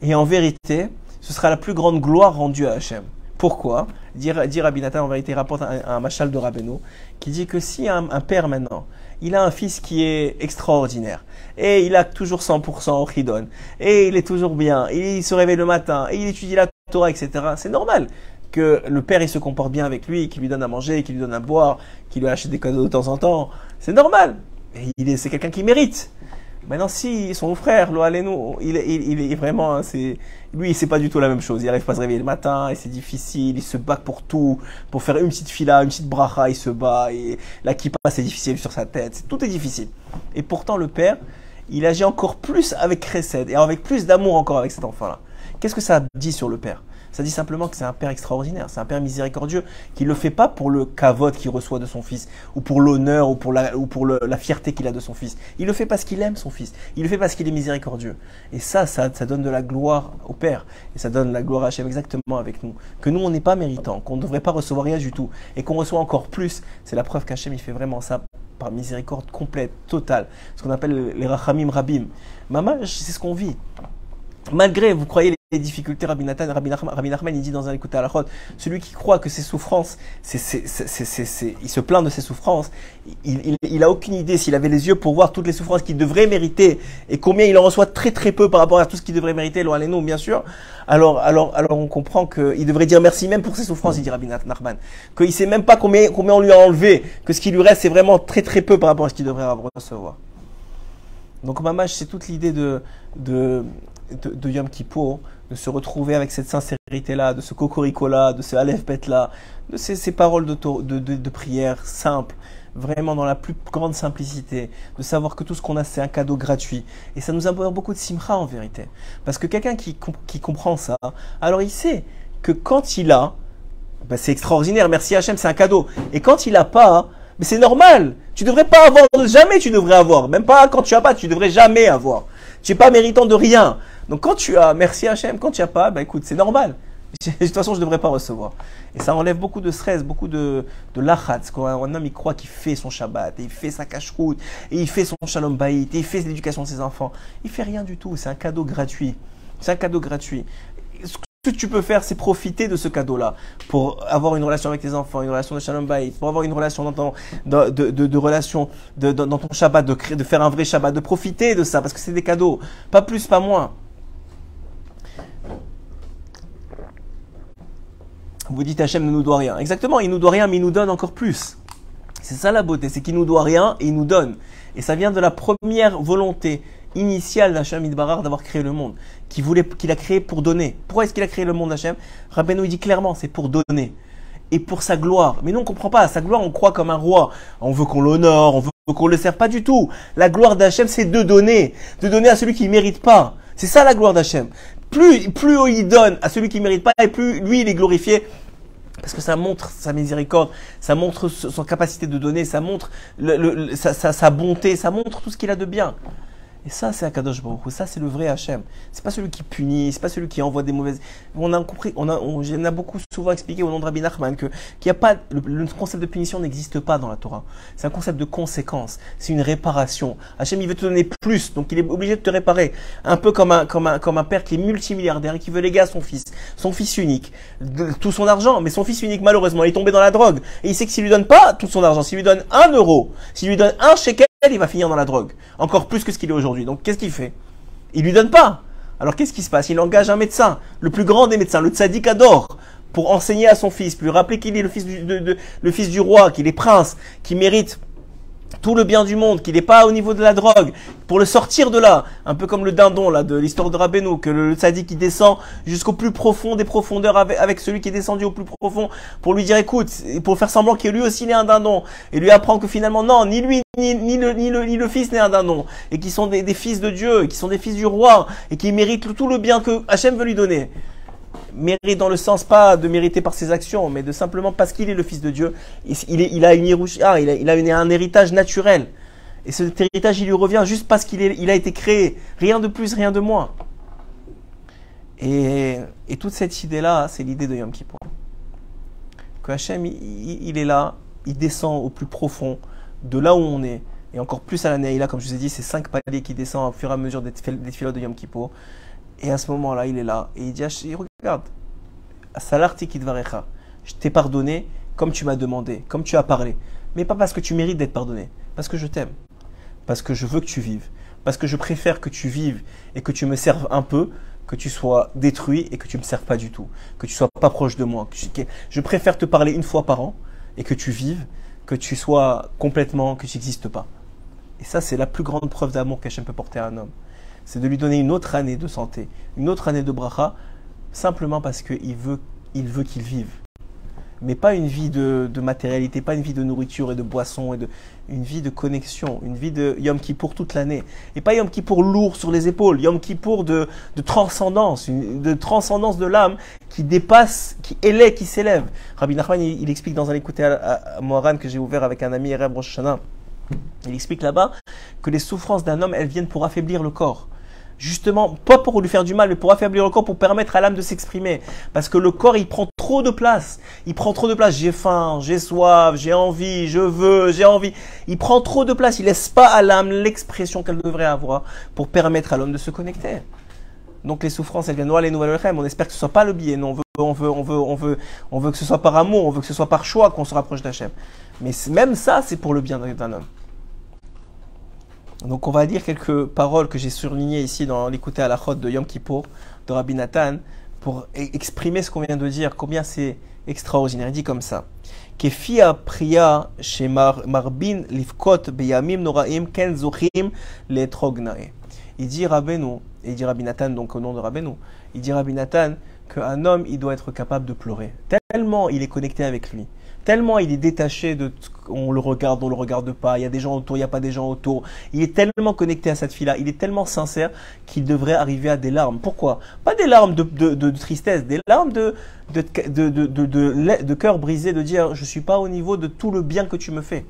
Et en vérité, ce sera la plus grande gloire rendue à Hachem. Pourquoi? Dire, dire en vérité, rapporte un, un machal de Rabbeinu, qui dit que si un, père maintenant, il a un fils qui est extraordinaire, et il a toujours 100% au chidon, et il est toujours bien, il se réveille le matin, et il étudie la Torah, etc., c'est normal que le père il se comporte bien avec lui, qu'il lui donne à manger, qu'il lui donne à boire, qu'il lui achète des cadeaux de temps en temps. C'est normal. Il est, c'est quelqu'un qui mérite. Maintenant, si son frère, lo Alenu, il, est- vraiment, hein, c'est, lui, c'est pas du tout la même chose. Il arrive pas à se réveiller le matin, et c'est difficile, il se bat pour tout, pour faire une petite fila, une petite bracha, il se bat, et la kippa, c'est difficile sur sa tête, tout est difficile. Et pourtant, le père, il agit encore plus avec Chesed, et avec plus d'amour encore avec cet enfant-là. Qu'est-ce que ça dit sur le père? Ça dit simplement que c'est un père extraordinaire, c'est un père miséricordieux, qui ne le fait pas pour le kavod qu'il reçoit de son fils, ou pour l'honneur, ou pour, la, ou pour la fierté qu'il a de son fils. Il le fait parce qu'il aime son fils, il le fait parce qu'il est miséricordieux. Et ça, ça, ça donne de la gloire au père, et ça donne de la gloire à Hachem exactement avec nous. Que nous, on n'est pas méritant, qu'on ne devrait pas recevoir rien du tout, et qu'on reçoit encore plus, c'est la preuve qu'Hachem, il fait vraiment ça par miséricorde complète, totale, ce qu'on appelle les rachamim rabim. Maman, c'est ce qu'on vit. Malgré, vous croyez les difficultés, Rabbi Nathan, Rabbi Nachman, il dit dans un écoute à la celui qui croit que ses souffrances, il se plaint de ses souffrances, il, il, il a aucune idée s'il avait les yeux pour voir toutes les souffrances qu'il devrait mériter et combien il en reçoit très très peu par rapport à tout ce qu'il devrait mériter, loin nous bien sûr. Alors, alors, alors on comprend qu'il devrait dire merci même pour ses souffrances, il dit Rabbi Nachman, qu'il sait même pas combien, combien on lui a enlevé, que ce qui lui reste c'est vraiment très très peu par rapport à ce qu'il devrait recevoir. Donc Mamash, c'est toute l'idée de, de, de, de Yom Kippour, de se retrouver avec cette sincérité-là, de ce cocorico-là, de ce Aleph Bet-là, de ces, ces paroles de, de, de, de prière simples, vraiment dans la plus grande simplicité, de savoir que tout ce qu'on a, c'est un cadeau gratuit. Et ça nous apporte beaucoup de simcha en vérité. Parce que quelqu'un qui, qui comprend ça, alors il sait que quand il a, ben c'est extraordinaire, merci Hachem, c'est un cadeau. Et quand il a pas, mais c'est normal. Tu devrais pas avoir, jamais tu devrais avoir. Même pas quand tu as pas, tu devrais jamais avoir. Tu es pas méritant de rien. Donc quand tu as, merci Hachem, quand tu as pas, bah écoute, c'est normal. De toute façon, je devrais pas recevoir. Et ça enlève beaucoup de stress, beaucoup de, de lachatz. Quand un homme, il croit qu'il fait son Shabbat, et il fait sa cache-route, et il fait son Shalom Bayit, et il fait l'éducation de ses enfants. Il fait rien du tout. C'est un cadeau gratuit. C'est un cadeau gratuit. Ce que tu peux faire, c'est profiter de ce cadeau-là pour avoir une relation avec tes enfants, une relation de shalom bayit, pour avoir une relation dans ton, de, de, de, relation de, dans ton Shabbat, de, créer, de faire un vrai Shabbat, de profiter de ça parce que c'est des cadeaux, pas plus, pas moins. Vous dites Hachem ne nous doit rien. Exactement, il nous doit rien, mais il nous donne encore plus. C'est ça la beauté, c'est qu'il nous doit rien et il nous donne. Et ça vient de la première volonté initiale d'Hachem Idbarar d'avoir créé le monde, qu'il voulait, qu'il a créé pour donner. Pourquoi est-ce qu'il a créé le monde Hachem? Rabbeinu il dit clairement, c'est pour donner et pour sa gloire. Mais nous on comprend pas. Sa gloire, on croit comme un roi. On veut qu'on l'honore, on veut qu'on le serve. Pas du tout. La gloire d'Hachem, c'est de donner, de donner à celui qui ne mérite pas. C'est ça la gloire d'Hachem. Plus, il donne à celui qui ne mérite pas, et plus lui il est glorifié parce que ça montre sa miséricorde, ça montre son capacité de donner, ça montre sa bonté, ça montre tout ce qu'il a de bien. Et ça, c'est Akadosh Baruch Ça, c'est le vrai Hachem. C'est pas celui qui punit, c'est pas celui qui envoie des mauvaises. On a compris, on a, on, a beaucoup souvent expliqué au nom de Rabbi Nachman que qu'il y a pas le, concept de punition n'existe pas dans la Torah. C'est un concept de conséquence. C'est une réparation. Hachem, il veut te donner plus, donc il est obligé de te réparer. Un peu comme un comme un comme un père qui est multimilliardaire et qui veut léguer à son fils, son fils unique, tout son argent, mais son fils unique malheureusement il est tombé dans la drogue et il sait que s'il lui donne pas tout son argent, s'il lui donne un euro, s'il lui donne un shekel il va finir dans la drogue. Encore plus que ce qu'il est aujourd'hui. Donc qu'est-ce qu'il fait? Il lui donne pas. Alors qu'est-ce qui se passe? Il engage un médecin, le plus grand des médecins, le tzaddik adore, pour enseigner à son fils, lui rappeler qu'il est le fils du, le fils du roi, qu'il est prince, qu'il mérite tout le bien du monde, qu'il n'est pas au niveau de la drogue, pour le sortir de là, un peu comme le dindon là de l'histoire de Rabbeinu, que le, sadique qui descend jusqu'au plus profond des profondeurs avec, celui qui est descendu au plus profond, pour lui dire écoute, pour faire semblant que lui aussi il est un dindon, et lui apprendre que finalement non, ni lui ni, ni, le, ni, le, fils n'est un dindon, et qui sont des, des fils de Dieu, et qui sont des fils du roi, et qui méritent tout le bien que Hachem veut lui donner mérite dans le sens pas de mériter par ses actions, mais de simplement parce qu'il est le Fils de Dieu, il, a une un héritage naturel. Et cet héritage, il lui revient juste parce qu'il il a été créé. Rien de plus, rien de moins. Et, et toute cette idée-là, c'est l'idée de Yom Kippur. Que Hachem, il, est là, il descend au plus profond de là où on est. Et encore plus à la là, comme je vous ai dit, c'est cinq paliers qui descendent au fur et à mesure des, des de Yom Kippur. Et à ce moment-là, il est là. Et il dit, regarde, je t'ai pardonné comme tu m'as demandé, comme tu as parlé. Mais pas parce que tu mérites d'être pardonné, parce que je t'aime, parce que je veux que tu vives, parce que je préfère que tu vives et que tu me serves un peu, que tu sois détruit et que tu me serves pas du tout, que tu sois pas proche de moi. Je préfère te parler une fois par an et que tu vives, que tu sois complètement, que tu n'existes pas. Et ça, c'est la plus grande preuve d'amour qu'Hachem peut porter à un homme c'est de lui donner une autre année de santé, une autre année de bracha, simplement parce qu'il veut qu'il veut vive. Mais pas une vie de, matérialité, pas une vie de nourriture et de boisson, et de, une vie de connexion, une vie de Yom Kippour toute l'année. Et pas Yom Kippour lourd sur les épaules, Yom Kippour de, de transcendance, de transcendance de l'âme qui dépasse, qui élève, qui s'élève. Rabbi Nachman, il, explique dans un écouté à, à, que j'ai ouvert avec un ami, Ereb Rosh il explique là-bas que les souffrances d'un homme, elles viennent pour affaiblir le corps justement, pas pour lui faire du mal, mais pour affaiblir le corps, pour permettre à l'âme de s'exprimer. Parce que le corps, il prend trop de place. Il prend trop de place. J'ai faim, j'ai soif, j'ai envie, je veux, j'ai envie. Il prend trop de place. Il laisse pas à l'âme l'expression qu'elle devrait avoir pour permettre à l'homme de se connecter. Donc les souffrances, elles viennent voir les nouvelles On espère que ce soit pas le biais. Non, on veut, on veut, on veut, on veut, on veut que ce soit par amour, on veut que ce soit par choix qu'on se rapproche d'Hachem. Mais même ça, c'est pour le bien d'un homme. Donc on va dire quelques paroles que j'ai surlignées ici dans l'écouter à la chode de Yom Kippur de Rabbi Nathan pour e-, exprimer ce qu'on vient de dire, combien c'est extraordinaire. Il dit comme ça. Il dit Rabbeinu, il Rabbi Nathan donc au nom de Rabbeinu, il Rabbi Nathan qu'un homme il doit être capable de pleurer tellement il est connecté avec lui tellement il est détaché de on le regarde, on le regarde pas, il y a des gens autour, il n'y a pas des gens autour. Il est tellement connecté à cette fille-là, il est tellement sincère qu'il devrait arriver à des larmes. Pourquoi? Pas des larmes de, tristesse, des larmes de, de, de, cœur brisé, de dire je suis pas au niveau de tout le bien que tu me fais.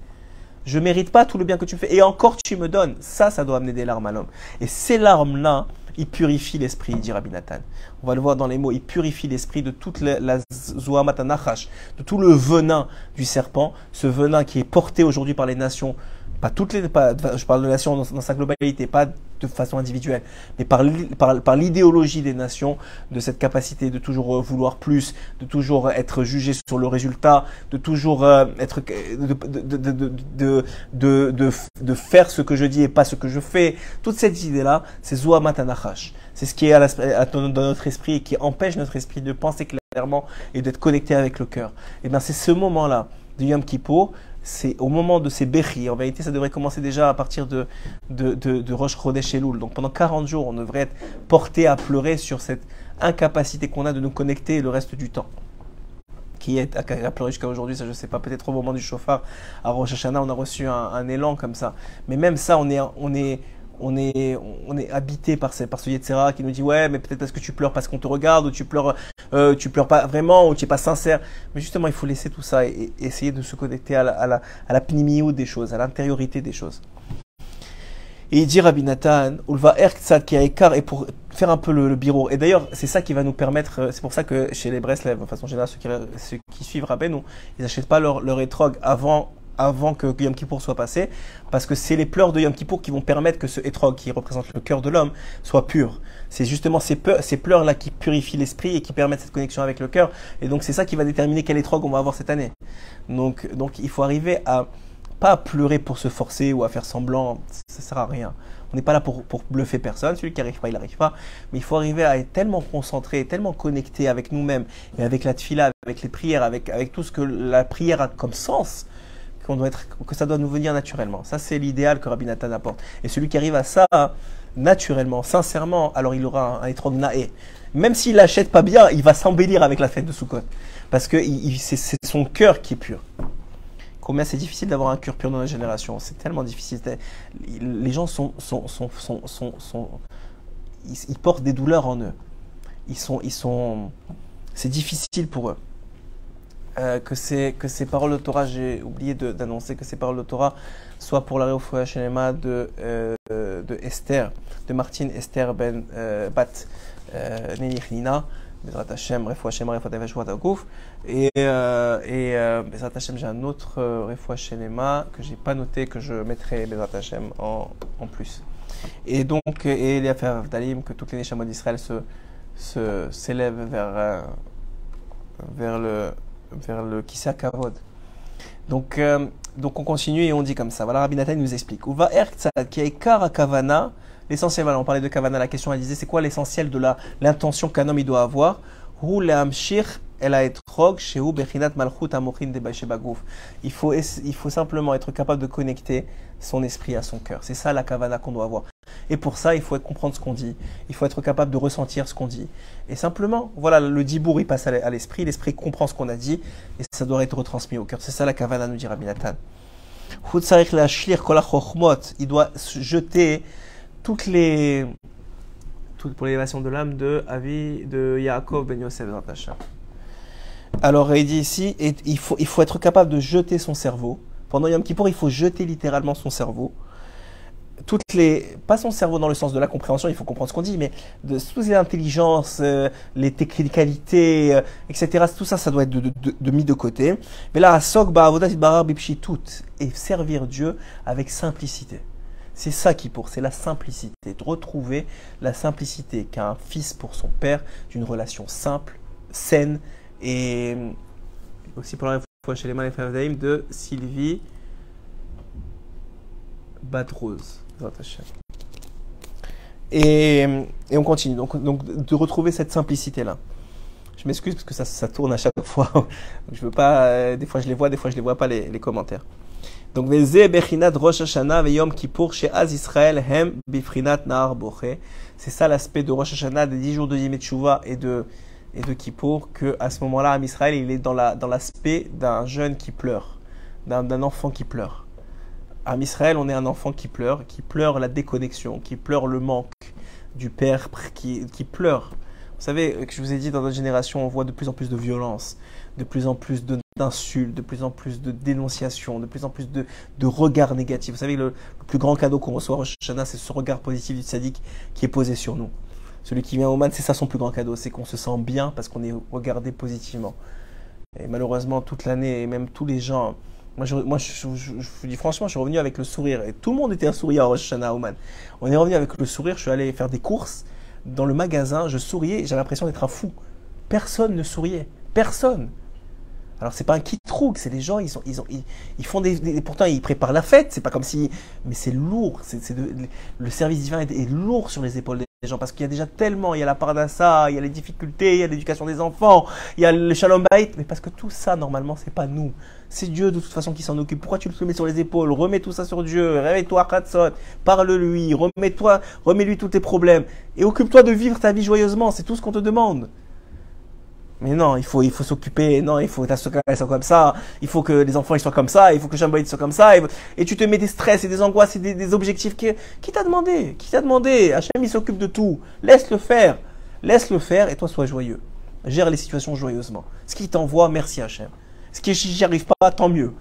Je mérite pas tout le bien que tu me fais. Et encore tu me donnes. Ça, ça doit amener des larmes à l'homme. Et ces larmes-là, il purifie l'esprit, dit Rabbi Nathan. On va le voir dans les mots, il purifie l'esprit de toute la, la de tout le venin du serpent, ce venin qui est porté aujourd'hui par les nations, pas toutes les, je parle de nations dans, sa globalité, pas de façon individuelle, mais par, par, l'idéologie des nations, de cette capacité de toujours vouloir plus, de toujours être jugé sur le résultat, de toujours être de, de, de, faire ce que je dis et pas ce que je fais. Toute cette idée-là, c'est Zoa Matanachash. C'est ce qui est dans notre esprit et qui empêche notre esprit de penser clairement et d'être connecté avec le cœur. Et bien c'est ce moment-là de Yom Kippur c'est au moment de ces béchis. En vérité, ça devrait commencer déjà à partir de, de, de, de Rosh. Donc pendant 40 jours, on devrait être porté à pleurer sur cette incapacité qu'on a de nous connecter le reste du temps. Qui est à, pleurer jusqu'à aujourd'hui, ça je ne sais pas, peut-être au moment du chauffard à Rosh Hashanah, on a reçu un, un, élan comme ça. Mais même ça, on est, on est, on est, on est habité par ce, par Yetzera qui nous dit ouais mais peut-être parce que tu pleures parce qu'on te regarde ou tu pleures euh, tu pleures pas vraiment ou tu es pas sincère. Mais justement il faut laisser tout ça et, essayer de se connecter à la, à la, à la des choses à l'intériorité des choses. Et il dit Rabbi Nathan Ulva qui a écart et pour faire un peu le, bureau et d'ailleurs c'est ça qui va nous permettre euh, c'est pour ça que chez les Breslev de façon générale ceux qui, ceux qui suivent Rabbi nous ils n'achètent pas leur, leur étrog avant avant que Yom Kippour soit passé, parce que c'est les pleurs de Yom Kippour qui vont permettre que ce étrog qui représente le cœur de l'homme soit pur. C'est justement ces, pleurs-là qui purifient l'esprit et qui permettent cette connexion avec le cœur. Et donc c'est ça qui va déterminer quel étrog on va avoir cette année. Donc, donc il faut arriver à pas à pleurer pour se forcer ou à faire semblant, ça sert à rien. On n'est pas là pour, bluffer personne, celui qui n'arrive pas, il n'arrive pas. Mais il faut arriver à être tellement concentré, tellement connecté avec nous-mêmes et avec la tfila, avec les prières, avec tout ce que la prière a comme sens, que ça doit nous venir naturellement. Ça, c'est l'idéal que Rabbi Nathan apporte. Et celui qui arrive à ça naturellement, sincèrement, alors il aura un, étrog naé. Même s'il l'achète pas bien, il va s'embellir avec la fête de Sukkot. Parce que c'est son cœur qui est pur. Combien c'est difficile d'avoir un cœur pur dans la génération. C'est tellement difficile. Les gens sont ils, portent des douleurs en eux. Ils sont, ils sont, c'est difficile pour eux. Euh, que, ces, que ces paroles de Torah, j'ai oublié d'annoncer que ces paroles de Torah soient pour la Réoufouya Shenema de, euh, de Esther, de Martine Esther Ben euh, Bat euh, Hashem, Refoua Shem, Refoua Tavashua Et, euh, et euh, Bezrat Hashem, j'ai un autre Refoua Shenema que j'ai pas noté, que je mettrai Bezrat Hashem en, en plus. Et donc, et les affaires d'Alim, que les d'Israël vers le vers le Kissa Kavod. Donc, euh, donc on continue et on dit comme ça. Voilà, Rabbi Nathan nous explique. Uva Kavana. L'essentiel, voilà, on parlait de Kavana, la question elle disait c'est quoi l'essentiel de l'intention qu'un homme il doit avoir? Il faut, il faut simplement être capable de connecter son esprit à son cœur. C'est ça la kavana qu'on doit avoir. Et pour ça, il faut comprendre ce qu'on dit. Il faut être capable de ressentir ce qu'on dit. Et simplement, voilà, le dibour, il passe à l'esprit. L'esprit comprend ce qu'on a dit. Et ça doit être retransmis au cœur. C'est ça la kavana, nous dit Rabbi Nathan. Il doit jeter toutes les, toutes pour l'élévation de l'âme de Avi, de Yaakov Ben Yosef alors il dit ici, il, faut, il faut être capable de jeter son cerveau. Pendant Yom Kippour, il faut jeter littéralement son cerveau. Toutes les, pas son cerveau dans le sens de la compréhension, il faut comprendre ce qu'on dit, mais de toutes les intelligences, euh, les technicalités, euh, etc. Tout ça, ça doit être de, de, mis de côté. Mais là, tout et servir Dieu avec simplicité. C'est ça qui pour, c'est la simplicité, de retrouver la simplicité qu'a un fils pour son père, d'une relation simple, saine et aussi pour la chez les Malefavdaïm de Sylvie Batrose. Et, et on continue. Donc, donc de retrouver cette simplicité-là. Je m'excuse parce que ça, ça, tourne à chaque fois. je veux pas. Euh, des fois je les vois, des fois je les vois pas les, les commentaires. Donc Rosh Hashanah Yom Kippour chez Az Israël Hem Bifrinat Nahar C'est ça l'aspect de Rosh Hashanah, des 10 jours de Yom et de et de Kippour que à ce moment-là, Am Israël, il est dans l'aspect d'un jeune qui pleure, d'un enfant qui pleure. Am Israël, on est un enfant qui pleure, qui pleure la déconnexion, qui pleure le manque du père, qui, pleure. Vous savez, que je vous ai dit, dans notre génération, on voit de plus en plus de violence, de plus en plus d'insultes, de plus en plus de dénonciations, de plus en plus de, de regards négatifs. Vous savez, le, plus grand cadeau qu'on reçoit au Shana, c'est ce regard positif du sadique qui est posé sur nous. Celui qui vient au man, c'est ça son plus grand cadeau, c'est qu'on se sent bien parce qu'on est regardé positivement. Et malheureusement, toute l'année, et même tous les gens Moi, je, moi je, vous dis franchement, je suis revenu avec le sourire. Et tout le monde était un sourire à Rosh Hashanah, Oman. On est revenu avec le sourire. Je suis allé faire des courses dans le magasin. Je souriais. J'avais l'impression d'être un fou. Personne ne souriait. Personne. Alors c'est pas un kit rook, c'est des gens, ils, sont, ils, ont, ils, font des, Pourtant, ils préparent la fête, c'est pas comme si... Mais c'est lourd, c'est, le service divin est, lourd sur les épaules des gens, parce qu'il y a déjà tellement, il y a la pardassa, il y a les difficultés, il y a l'éducation des enfants, il y a le shalom bait, mais parce que tout ça, normalement, c'est pas nous. C'est Dieu de toute façon qui s'en occupe. Pourquoi tu le mets sur les épaules? Remets tout ça sur Dieu, réveille-toi, Khatsot, parle-lui, remets-toi, remets-lui tous tes problèmes, et occupe-toi de vivre ta vie joyeusement, c'est tout ce qu'on te demande. Mais non, il faut, il faut s'occuper, non, il faut que ta soit comme ça, il faut que les enfants ils soient comme ça, il faut que Jamboïd soit comme ça, et, tu te mets des stress et des angoisses et des, objectifs qui, t'a demandé, qui t'a demandé, Hachem il s'occupe de tout, laisse-le faire, laisse-le faire et toi sois joyeux, gère les situations joyeusement. Ce qui t'envoie, merci Hachem. Ce qui j'y arrive pas, tant mieux.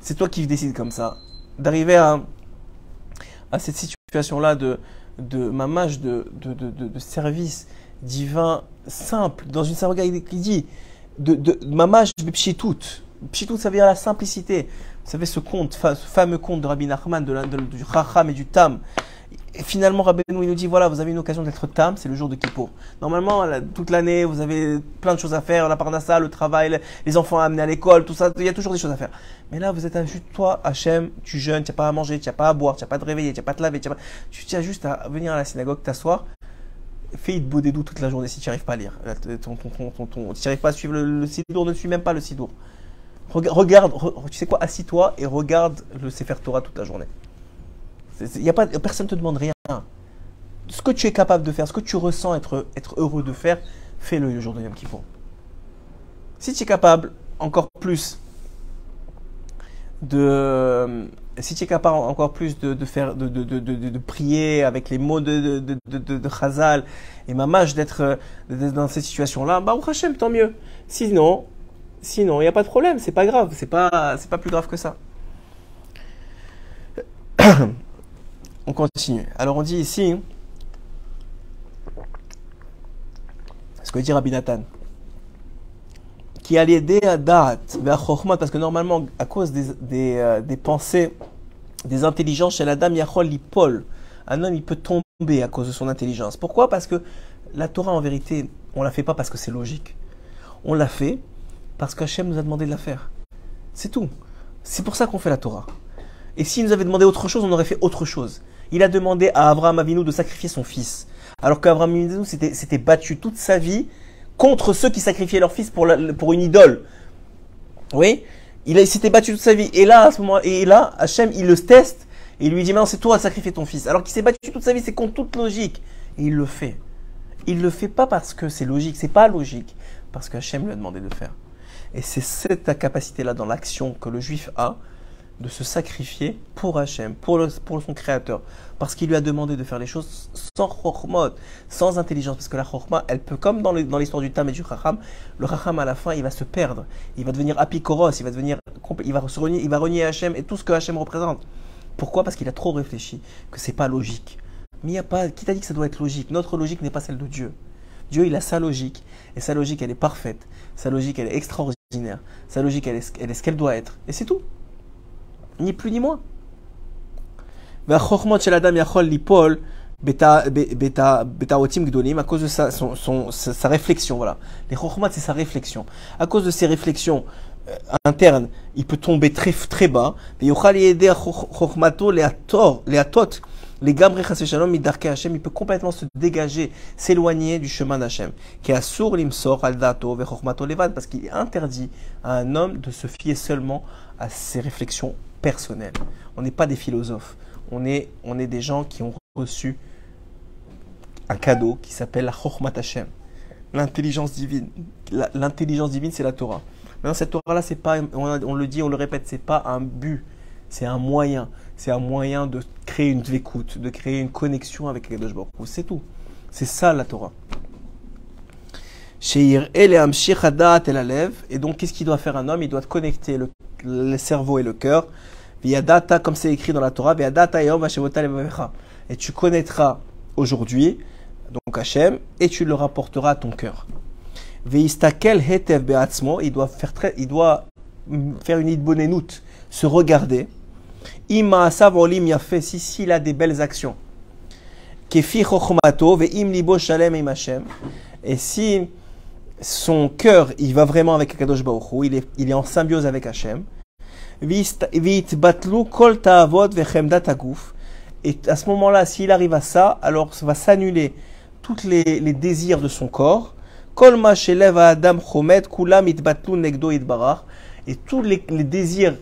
C'est toi qui décides comme ça, d'arriver à, à cette situation-là de, de mamage de, de, de service divin simple, dans une synagogue qui dit de, de mamage pshitout. Pshitout, ça veut dire la simplicité. Vous savez, ce conte, ce fameux conte de Rabbi Nachman, de, du Chacham et du Tam. Et finalement, Rabbi il nous dit voilà, vous avez une occasion d'être Tam, c'est le jour de Kippour. Normalement, toute l'année, vous avez plein de choses à faire, la parnassa, le travail, les enfants à amener à l'école, tout ça, il y a toujours des choses à faire. Mais là, vous êtes à juste toi, Hachem, tu jeûnes, tu n'as pas à manger, tu n'as pas à boire, tu n'as pas te réveiller, tu n'as pas à te laver, tu as, juste à venir à la synagogue, t'asseoir, fais beau doux toute la journée si tu n'arrives pas à lire. Si tu n'arrives pas à suivre le, sidour, ne suis même pas le sidour. Regarde, tu sais quoi, assis-toi et regarde le Sefer Torah toute la journée. A pas, personne ne te demande rien. Ce que tu es capable de faire, ce que tu ressens être, heureux de faire, fais-le le jour de Yom Kippur. Si tu es capable encore plus de, si tu es capable encore plus de, faire, de, prier avec les mots de, de, Chazal et Mamash d'être dans cette situation-là, bah, Hachem, tant mieux. Sinon, sinon, il n'y a pas de problème, c'est pas grave, c'est pas, pas plus grave que ça. on continue. Alors, on dit ici, ce que dit Rabbi Nathan qui allait aider à date parce que normalement, à cause des, des, euh, pensées, des intelligences chez la dame Yachol Lipol, un homme il peut tomber à cause de son intelligence. Pourquoi? Parce que la Torah en vérité, on la fait pas parce que c'est logique. On l'a fait parce qu'Hachem nous a demandé de la faire. C'est tout. C'est pour ça qu'on fait la Torah. Et s'il nous avait demandé autre chose, on aurait fait autre chose. Il a demandé à Abraham Avinu de sacrifier son fils. Alors qu'Abraham Avinu s'était battu toute sa vie contre ceux qui sacrifiaient leur fils pour, pour une idole. Oui? Il, s'était battu toute sa vie. Et là, à ce moment, et là, Hachem, il le teste et il lui dit, maintenant c'est toi à sacrifier ton fils. Alors qu'il s'est battu toute sa vie, c'est contre toute logique. Et il le fait. Il le fait pas parce que c'est logique, c'est pas logique, parce que Hachem lui a demandé de faire. Et c'est cette capacité-là dans l'action que le juif a de se sacrifier pour Hachem, pour, pour son créateur, parce qu'il lui a demandé de faire les choses sans chormot, sans intelligence, parce que la chorma, elle peut, comme dans l'histoire du Tam et du Chacham, le Chacham à la fin, il va se perdre, il va devenir apikoros, il va devenir, il va se renier, il va renier Hachem et tout ce que Hachem représente. Pourquoi? Parce qu'il a trop réfléchi, que c'est pas logique. Mais il n'y a pas, qui t'a dit que ça doit être logique? Notre logique n'est pas celle de Dieu. Dieu, il a sa logique, et sa logique, elle est parfaite, sa logique, elle est extraordinaire, sa logique, elle est ce qu'elle doit être, et c'est tout ni plus ni moins. À cause de sa, son, sa, réflexion, voilà. Les chokhmat, c'est sa réflexion. À cause de ses réflexions euh, internes, il peut tomber très, très bas. Les gamres shalom Hashem, il peut complètement se dégager, s'éloigner du chemin d'Hachem. Qui levad, parce qu'il est interdit à un homme de se fier seulement à ses réflexions personnel. On n'est pas des philosophes. On est, on est des gens qui ont reçu un cadeau qui s'appelle la Chokhmat Hashem, l'intelligence divine. L'intelligence divine, c'est la Torah. Maintenant, cette Torah-là, c'est pas, on, le dit, on le répète, c'est pas un but, c'est un moyen. C'est un moyen de créer une écoute, de créer une connexion avec les Baruch C'est tout. C'est ça la Torah. Et donc, qu'est-ce qu'il doit faire un homme? Il doit connecter le cerveau et le cœur. data, comme c'est écrit dans la Torah, et tu connaîtras aujourd'hui, donc Hachem, et tu le rapporteras à ton cœur. il doit faire, très, il doit faire une idbonenout se regarder. Si s'il a des belles actions. Et si son cœur, il va vraiment avec Kadosh Baruch il est, il est en symbiose avec aguf. Et à ce moment-là, s'il arrive à ça, alors ça va s'annuler tous les, les désirs de son corps. Et tous les, désirs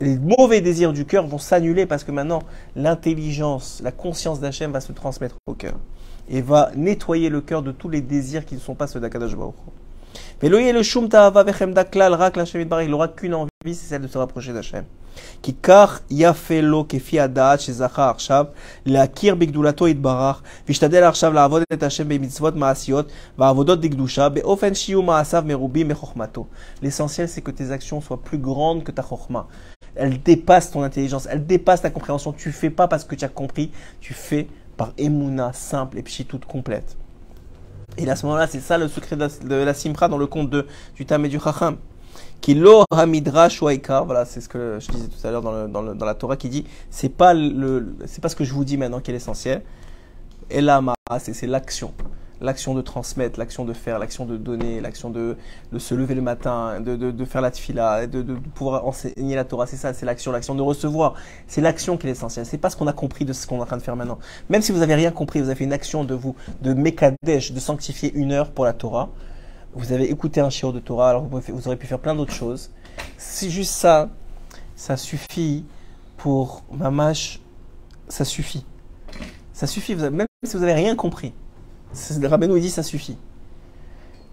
les mauvais désirs du cœur vont s'annuler parce que maintenant l'intelligence, la conscience d'Hachem va se transmettre au cœur et va nettoyer le cœur de tous les désirs qui ne sont pas ceux d'Akadosh Baruch Mais le shum ta'ava vechemda klal rak l'Hashem il n'aura qu'une envie, c'est celle de se rapprocher d'Hachem. כי כך יפה לו כפי הדעת שזכה עכשיו להכיר בגדולתו יתברך וישתדל עכשיו לעבוד את השם במצוות מעשיות ועבודות דקדושה באופן שיהיו מעשיו מרובים מחוכמתו. L'essentiel c'est que tes actions soient plus grandes que ta chokma. Elle dépasse ton intelligence, elle dépasse ta compréhension. Tu fais pas parce que tu as compris, tu fais par émouna simple et puis toute complète. Et à ce moment-là, c'est ça le secret de la, simra dans le conte de, du Tam et du Chacham. Kilo hamidrash waikar, voilà, c'est ce que je disais tout à l'heure dans, la Torah qui dit, c'est pas le, pas ce que je vous dis maintenant qui est l'essentiel. Et c'est l'action l'action de transmettre, l'action de faire, l'action de donner, l'action de, se lever le matin, de, de, de faire la tfila, de, pouvoir enseigner la Torah. C'est ça, c'est l'action, l'action de recevoir. C'est l'action qui est l'essentiel. C'est pas ce qu'on a compris de ce qu'on est en train de faire maintenant. Même si vous avez rien compris, vous avez fait une action de vous, de mekadesh, de sanctifier une heure pour la Torah. Vous avez écouté un shiur de Torah, alors vous, vous aurez pu faire plein d'autres choses. C'est juste ça, ça suffit pour mamash, ça suffit. Ça suffit, même si vous avez rien compris. Le Rabbeinu dit ça suffit.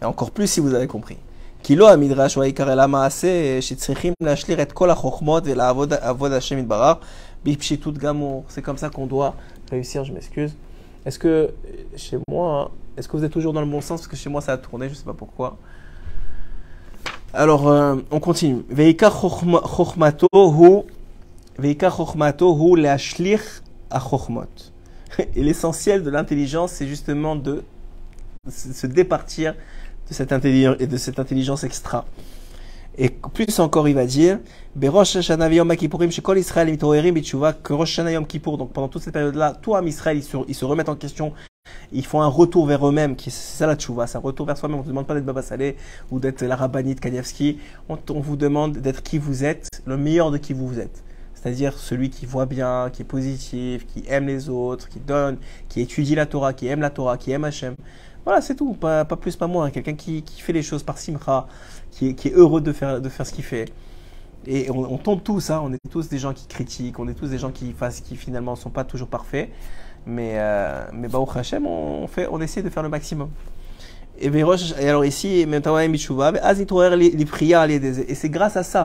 Et encore plus si vous avez compris. C'est comme ça qu'on doit réussir, je m'excuse. Est-ce que chez moi, est-ce que vous êtes toujours dans le bon sens? Parce que chez moi ça a tourné, je sais pas pourquoi. Alors, euh, on continue. Veikar chokhmato hu veikar chokhmato hu leashlir ha-chokhmot. Et l'essentiel de l'intelligence, c'est justement de se départir de cette, intelligence extra. Et plus encore, il va dire, que Rosh donc pendant toute cette période-là, tout Am Israël, ils se, remettent en question, ils font un retour vers eux-mêmes, c'est ça la tchouva, c'est un retour vers soi-même. On ne demande pas d'être Baba Saleh ou d'être la rabbinite Kanievski, on, on vous demande d'être qui vous êtes, le meilleur de qui vous êtes c'est-à-dire celui qui voit bien, qui est positif, qui aime les autres, qui donne, qui étudie la Torah, qui aime la Torah, qui aime Hachem. Voilà, c'est tout, pas, plus, pas moins. Quelqu'un qui, qui, fait les choses par simcha, qui est, qui est heureux de faire, de faire ce qu'il fait. Et on, on, tombe tous, hein, on est tous des gens qui critiquent, on est tous des gens qui, fassent, qui finalement ne sont pas toujours parfaits. Mais, euh, mais bah, au Hachem, on, fait, on essaie de faire le maximum. Et, alors ici, et c'est grâce à ça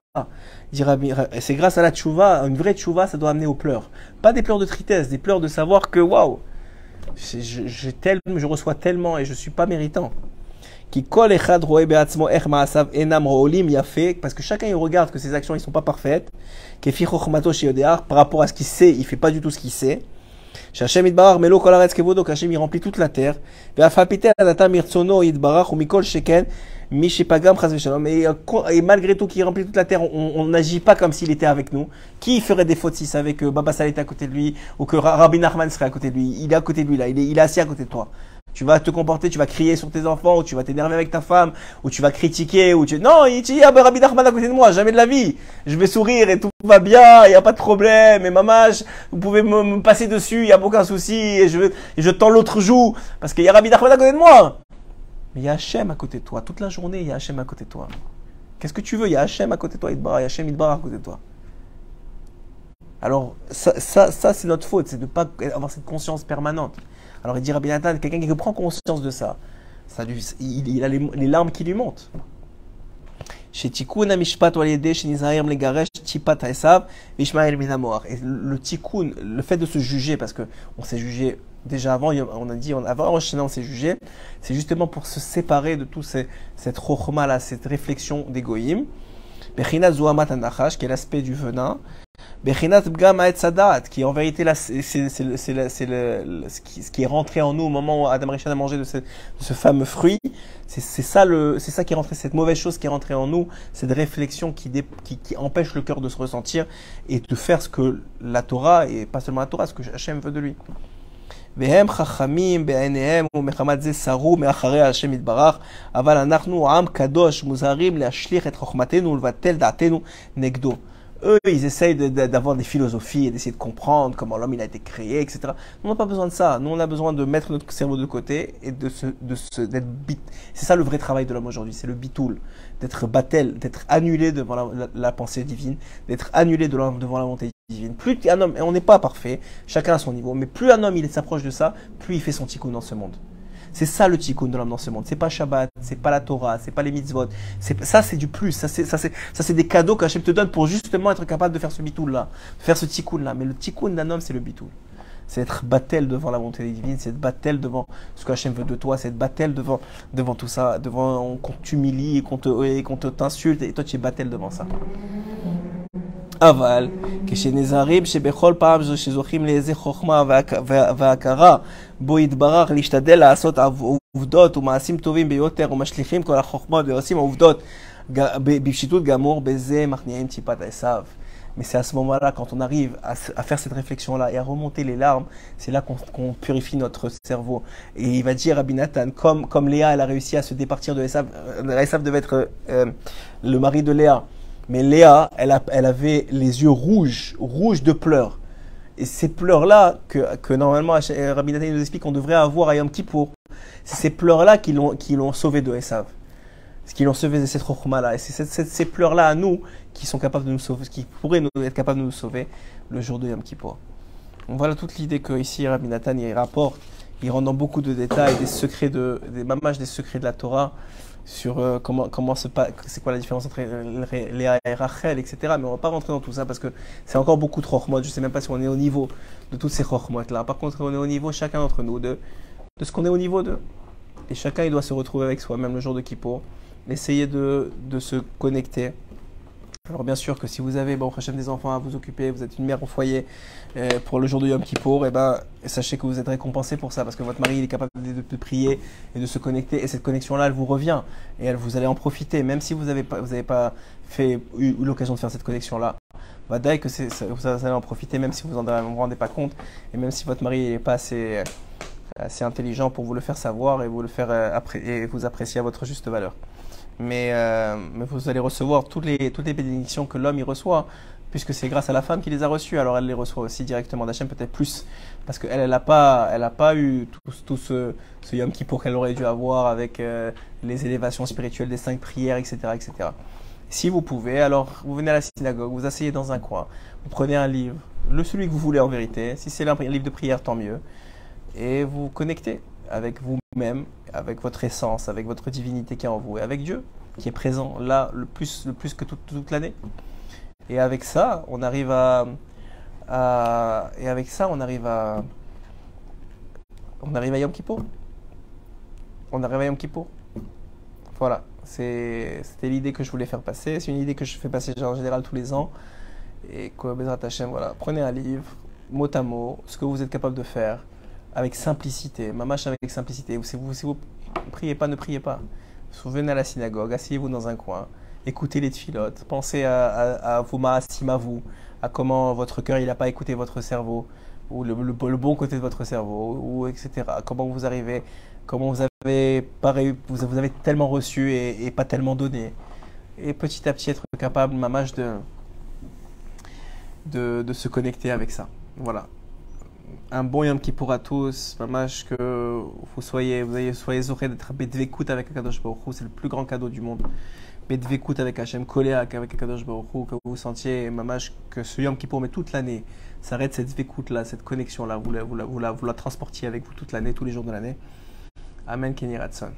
c'est grâce à la tchouva, une vraie tchouva, ça doit amener aux pleurs. Pas des pleurs de tristesse, des pleurs de savoir que waouh, je, je reçois tellement et je suis pas méritant. Qui parce que chacun il regarde que ses actions ils sont pas parfaites. Par rapport à ce qu'il sait, il fait pas du tout ce qu'il sait. Shachem Idbarach Melo Kol Aretz Kevodo, qu'Hachem il remplit toute la terre. Ve'afapite Adata Mirtsono Idbarach ou Mikol Sheken, Mishipagam Chaz Veshalom. Et, malgré tout qu'il remplit toute la terre, on n'agit pas comme s'il était avec nous. Qui ferait des fautes s'il savait que Baba Saleh était à côté de lui ou que Rabbi Nachman serait à côté de lui? Il est à côté de lui là, il est, il est assis à côté de toi. Tu vas te comporter, tu vas crier sur tes enfants, ou tu vas t'énerver avec ta femme, ou tu vas critiquer, ou tu... Non, il dit, ah ben Rabbi Nachman à côté de moi, jamais de la vie. Je vais sourire et tout va bien, il n'y a pas de problème. Et maman, vous pouvez me, passer dessus, il n'y a aucun souci, et je, je tends l'autre joue, parce qu'il y a Rabbi Nachman à côté de moi. Mais il y a Hachem à côté de toi. Toute la journée, il y a Hachem à côté de toi. Qu'est-ce que tu veux Il y a Hachem à côté de toi, il y a Hachem Idbar à côté de toi. Alors, ça, ça c'est notre faute, c'est de ne pas avoir cette conscience permanente. Alors il dit Rabbi Nathan, quelqu'un qui prend conscience de ça, ça lui, il, a les, larmes qui lui montent. Et le tikkun, le fait de se juger, parce que on s'est jugé déjà avant, on a dit, avant on s'est jugé, c'est justement pour se séparer de tout ces, cette rochma là, cette réflexion d'égoïme. Qui est l'aspect du venin. Bechinat Bgam Sadat, qui en vérité c'est ce qui est rentré en nous au moment où Adam Rishon a mangé de ce, de ce fameux fruit. C'est ça, le, ça qui est rentré, cette mauvaise chose qui est rentrée en nous, cette réflexion qui, qui, qui empêche le cœur de se ressentir et de faire ce que la Torah, et pas seulement la Torah, ce que Hachem veut de lui. והם חכמים בעיניהם ומחמת זה סרו מאחרי השם יתברך, אבל אנחנו עם קדוש מוזהרים להשליך את חוכמתנו ולבטל דעתנו נגדו. Eux, ils essayent d'avoir des philosophies et d'essayer de comprendre comment l'homme il a été créé, etc. Nous, on n'a pas besoin de ça. Nous, on a besoin de mettre notre cerveau de côté et de se, de se, d'être bit. C'est ça le vrai travail de l'homme aujourd'hui, c'est le bitoul. D'être battel, d'être annulé devant la, la, pensée divine, d'être annulé devant la volonté divine. Plus un homme, et on n'est pas parfait, chacun à son niveau, mais plus un homme il s'approche de ça, plus il fait son tikkun dans ce monde. C'est ça le tikkun de l'homme dans ce monde. C'est pas Shabbat, c'est pas la Torah, c'est pas les mitzvot. Ça, c'est du plus. Ça, c'est, des cadeaux qu'Hachem te donne pour justement être capable de faire ce bitoul-là, faire ce tikkun-là. Mais le tikkun d'un homme, c'est le bitoul. C'est être battel devant la volonté divine, c'est être battel devant ce que Hachem veut de toi, c'est être battel devant, devant tout ça, devant qu'on t'humilie et qu'on te, qu'on te t'insulte, et toi tu es battel devant ça. אבל כשנזהרים שבכל פעם שזוכים לאיזה חוכמה והכרה בו יתברך להשתדל לעשות עובדות ומעשים טובים ביותר ומשליכים כל החוכמות ועושים עובדות בפשיטות גמור, בזה מכניעים טיפת עשיו. Mais c'est à ce moment-là, quand on arrive à, faire cette réflexion-là et à remonter les larmes, c'est là qu'on qu purifie notre cerveau. Et il va dire à Binatan, comme, comme Léa, elle a réussi à se départir de Esav, Esav devait être euh, le mari de Léa, mais Léa, elle, avait les yeux rouges, rouges de pleurs. Et ces pleurs-là, que, que normalement Rabbi Nathan nous explique qu'on devrait avoir à Yom Kippour, c'est ces pleurs-là qui l'ont, sauvé de Esav. Ce qui l'ont sauvé de cette rochma-là. Et c'est ces pleurs-là à nous qui sont capables de nous sauver, qui pourraient être capables de nous sauver le jour de Yom Kippour. Donc voilà toute l'idée que ici Rabbi Nathan il rapporte. Il rentre dans beaucoup de détails, des secrets de, des mamages des secrets de la Torah sur euh, comment, comment c'est quoi la différence entre Léa et Rachel, etc. Mais on va pas rentrer dans tout ça parce que c'est encore beaucoup de rochmot. Je sais même pas si on est au niveau de toutes ces rochmot là. Par contre, on est au niveau chacun d'entre nous de, ce qu'on est au niveau de. Et chacun il doit se retrouver avec soi-même le jour de Kippour. Essayer de se connecter alors bien sûr que si vous avez bon, des enfants à vous occuper, vous êtes une mère au foyer euh, pour le jour de Yom Kippour, et eh ben, sachez que vous êtes récompensé pour ça parce que votre mari il est capable de, prier et de se connecter et cette connexion-là elle vous revient et elle, vous allez en profiter même si vous n'avez pas, vous avez pas fait, eu, l'occasion de faire cette connexion-là. Bah, que c'est, vous allez en profiter même si vous ne vous rendez pas compte et même si votre mari n'est pas assez, assez intelligent pour vous le faire savoir et vous le faire euh, et vous apprécier à votre juste valeur mais, euh, mais vous allez recevoir toutes les, bénédictions que l'homme y reçoit, puisque c'est grâce à la femme qui les a reçues, alors elle les reçoit aussi directement d'Hachem, peut-être plus, parce qu'elle, elle n'a pas eu tout, tout ce, ce Yom Kippour qu'elle aurait dû avoir avec euh, les élévations spirituelles des cinq prières, etc., etc. Si vous pouvez, alors vous venez à la synagogue, vous asseyez dans un coin, vous prenez un livre, le celui que vous voulez en vérité, si c'est un livre de prière, tant mieux, et vous connectez avec vous-même, avec votre essence, avec votre divinité qui est en vous, et avec Dieu qui est présent là le plus, le plus que toute, l'année. Et avec ça, on arrive à, et avec ça, on arrive à, on arrive à Yom Kippour. On arrive à Yom Kippour. Voilà, c'était l'idée que je voulais faire passer. C'est une idée que je fais passer en général tous les ans. Et quoi, Hashem, voilà, prenez un livre, mot à mot, ce que vous êtes capable de faire avec simplicité, mamache avec simplicité. Si vous, si vous priez pas, ne priez pas. Venez à la synagogue, asseyez-vous dans un coin, écoutez les tfilotes, pensez à, à, à vos maasim à vous, à comment votre cœur n'a pas écouté votre cerveau, ou le, bon côté de votre cerveau, ou etc. Comment vous arrivez, comment vous avez, pareil, vous, vous avez tellement reçu et, pas tellement donné. Et petit à petit être capable, mamache, de, de, de se connecter avec ça. Voilà un bon Yom Kippour à tous. Mamash, que vous soyez, vous soyez heureux d'être à Bedvekut avec Akadosh Baruch c'est le plus grand cadeau du monde. Bedvekut avec Hachem, collé avec Akadosh Baruch que vous sentiez, Mamash, que ce Yom Kippour, mais toute l'année, s'arrête cette Vedvekut-là, cette connexion-là, vous la, transportiez avec vous toute l'année, tous les jours de l'année. Amen, Kenny Ratson.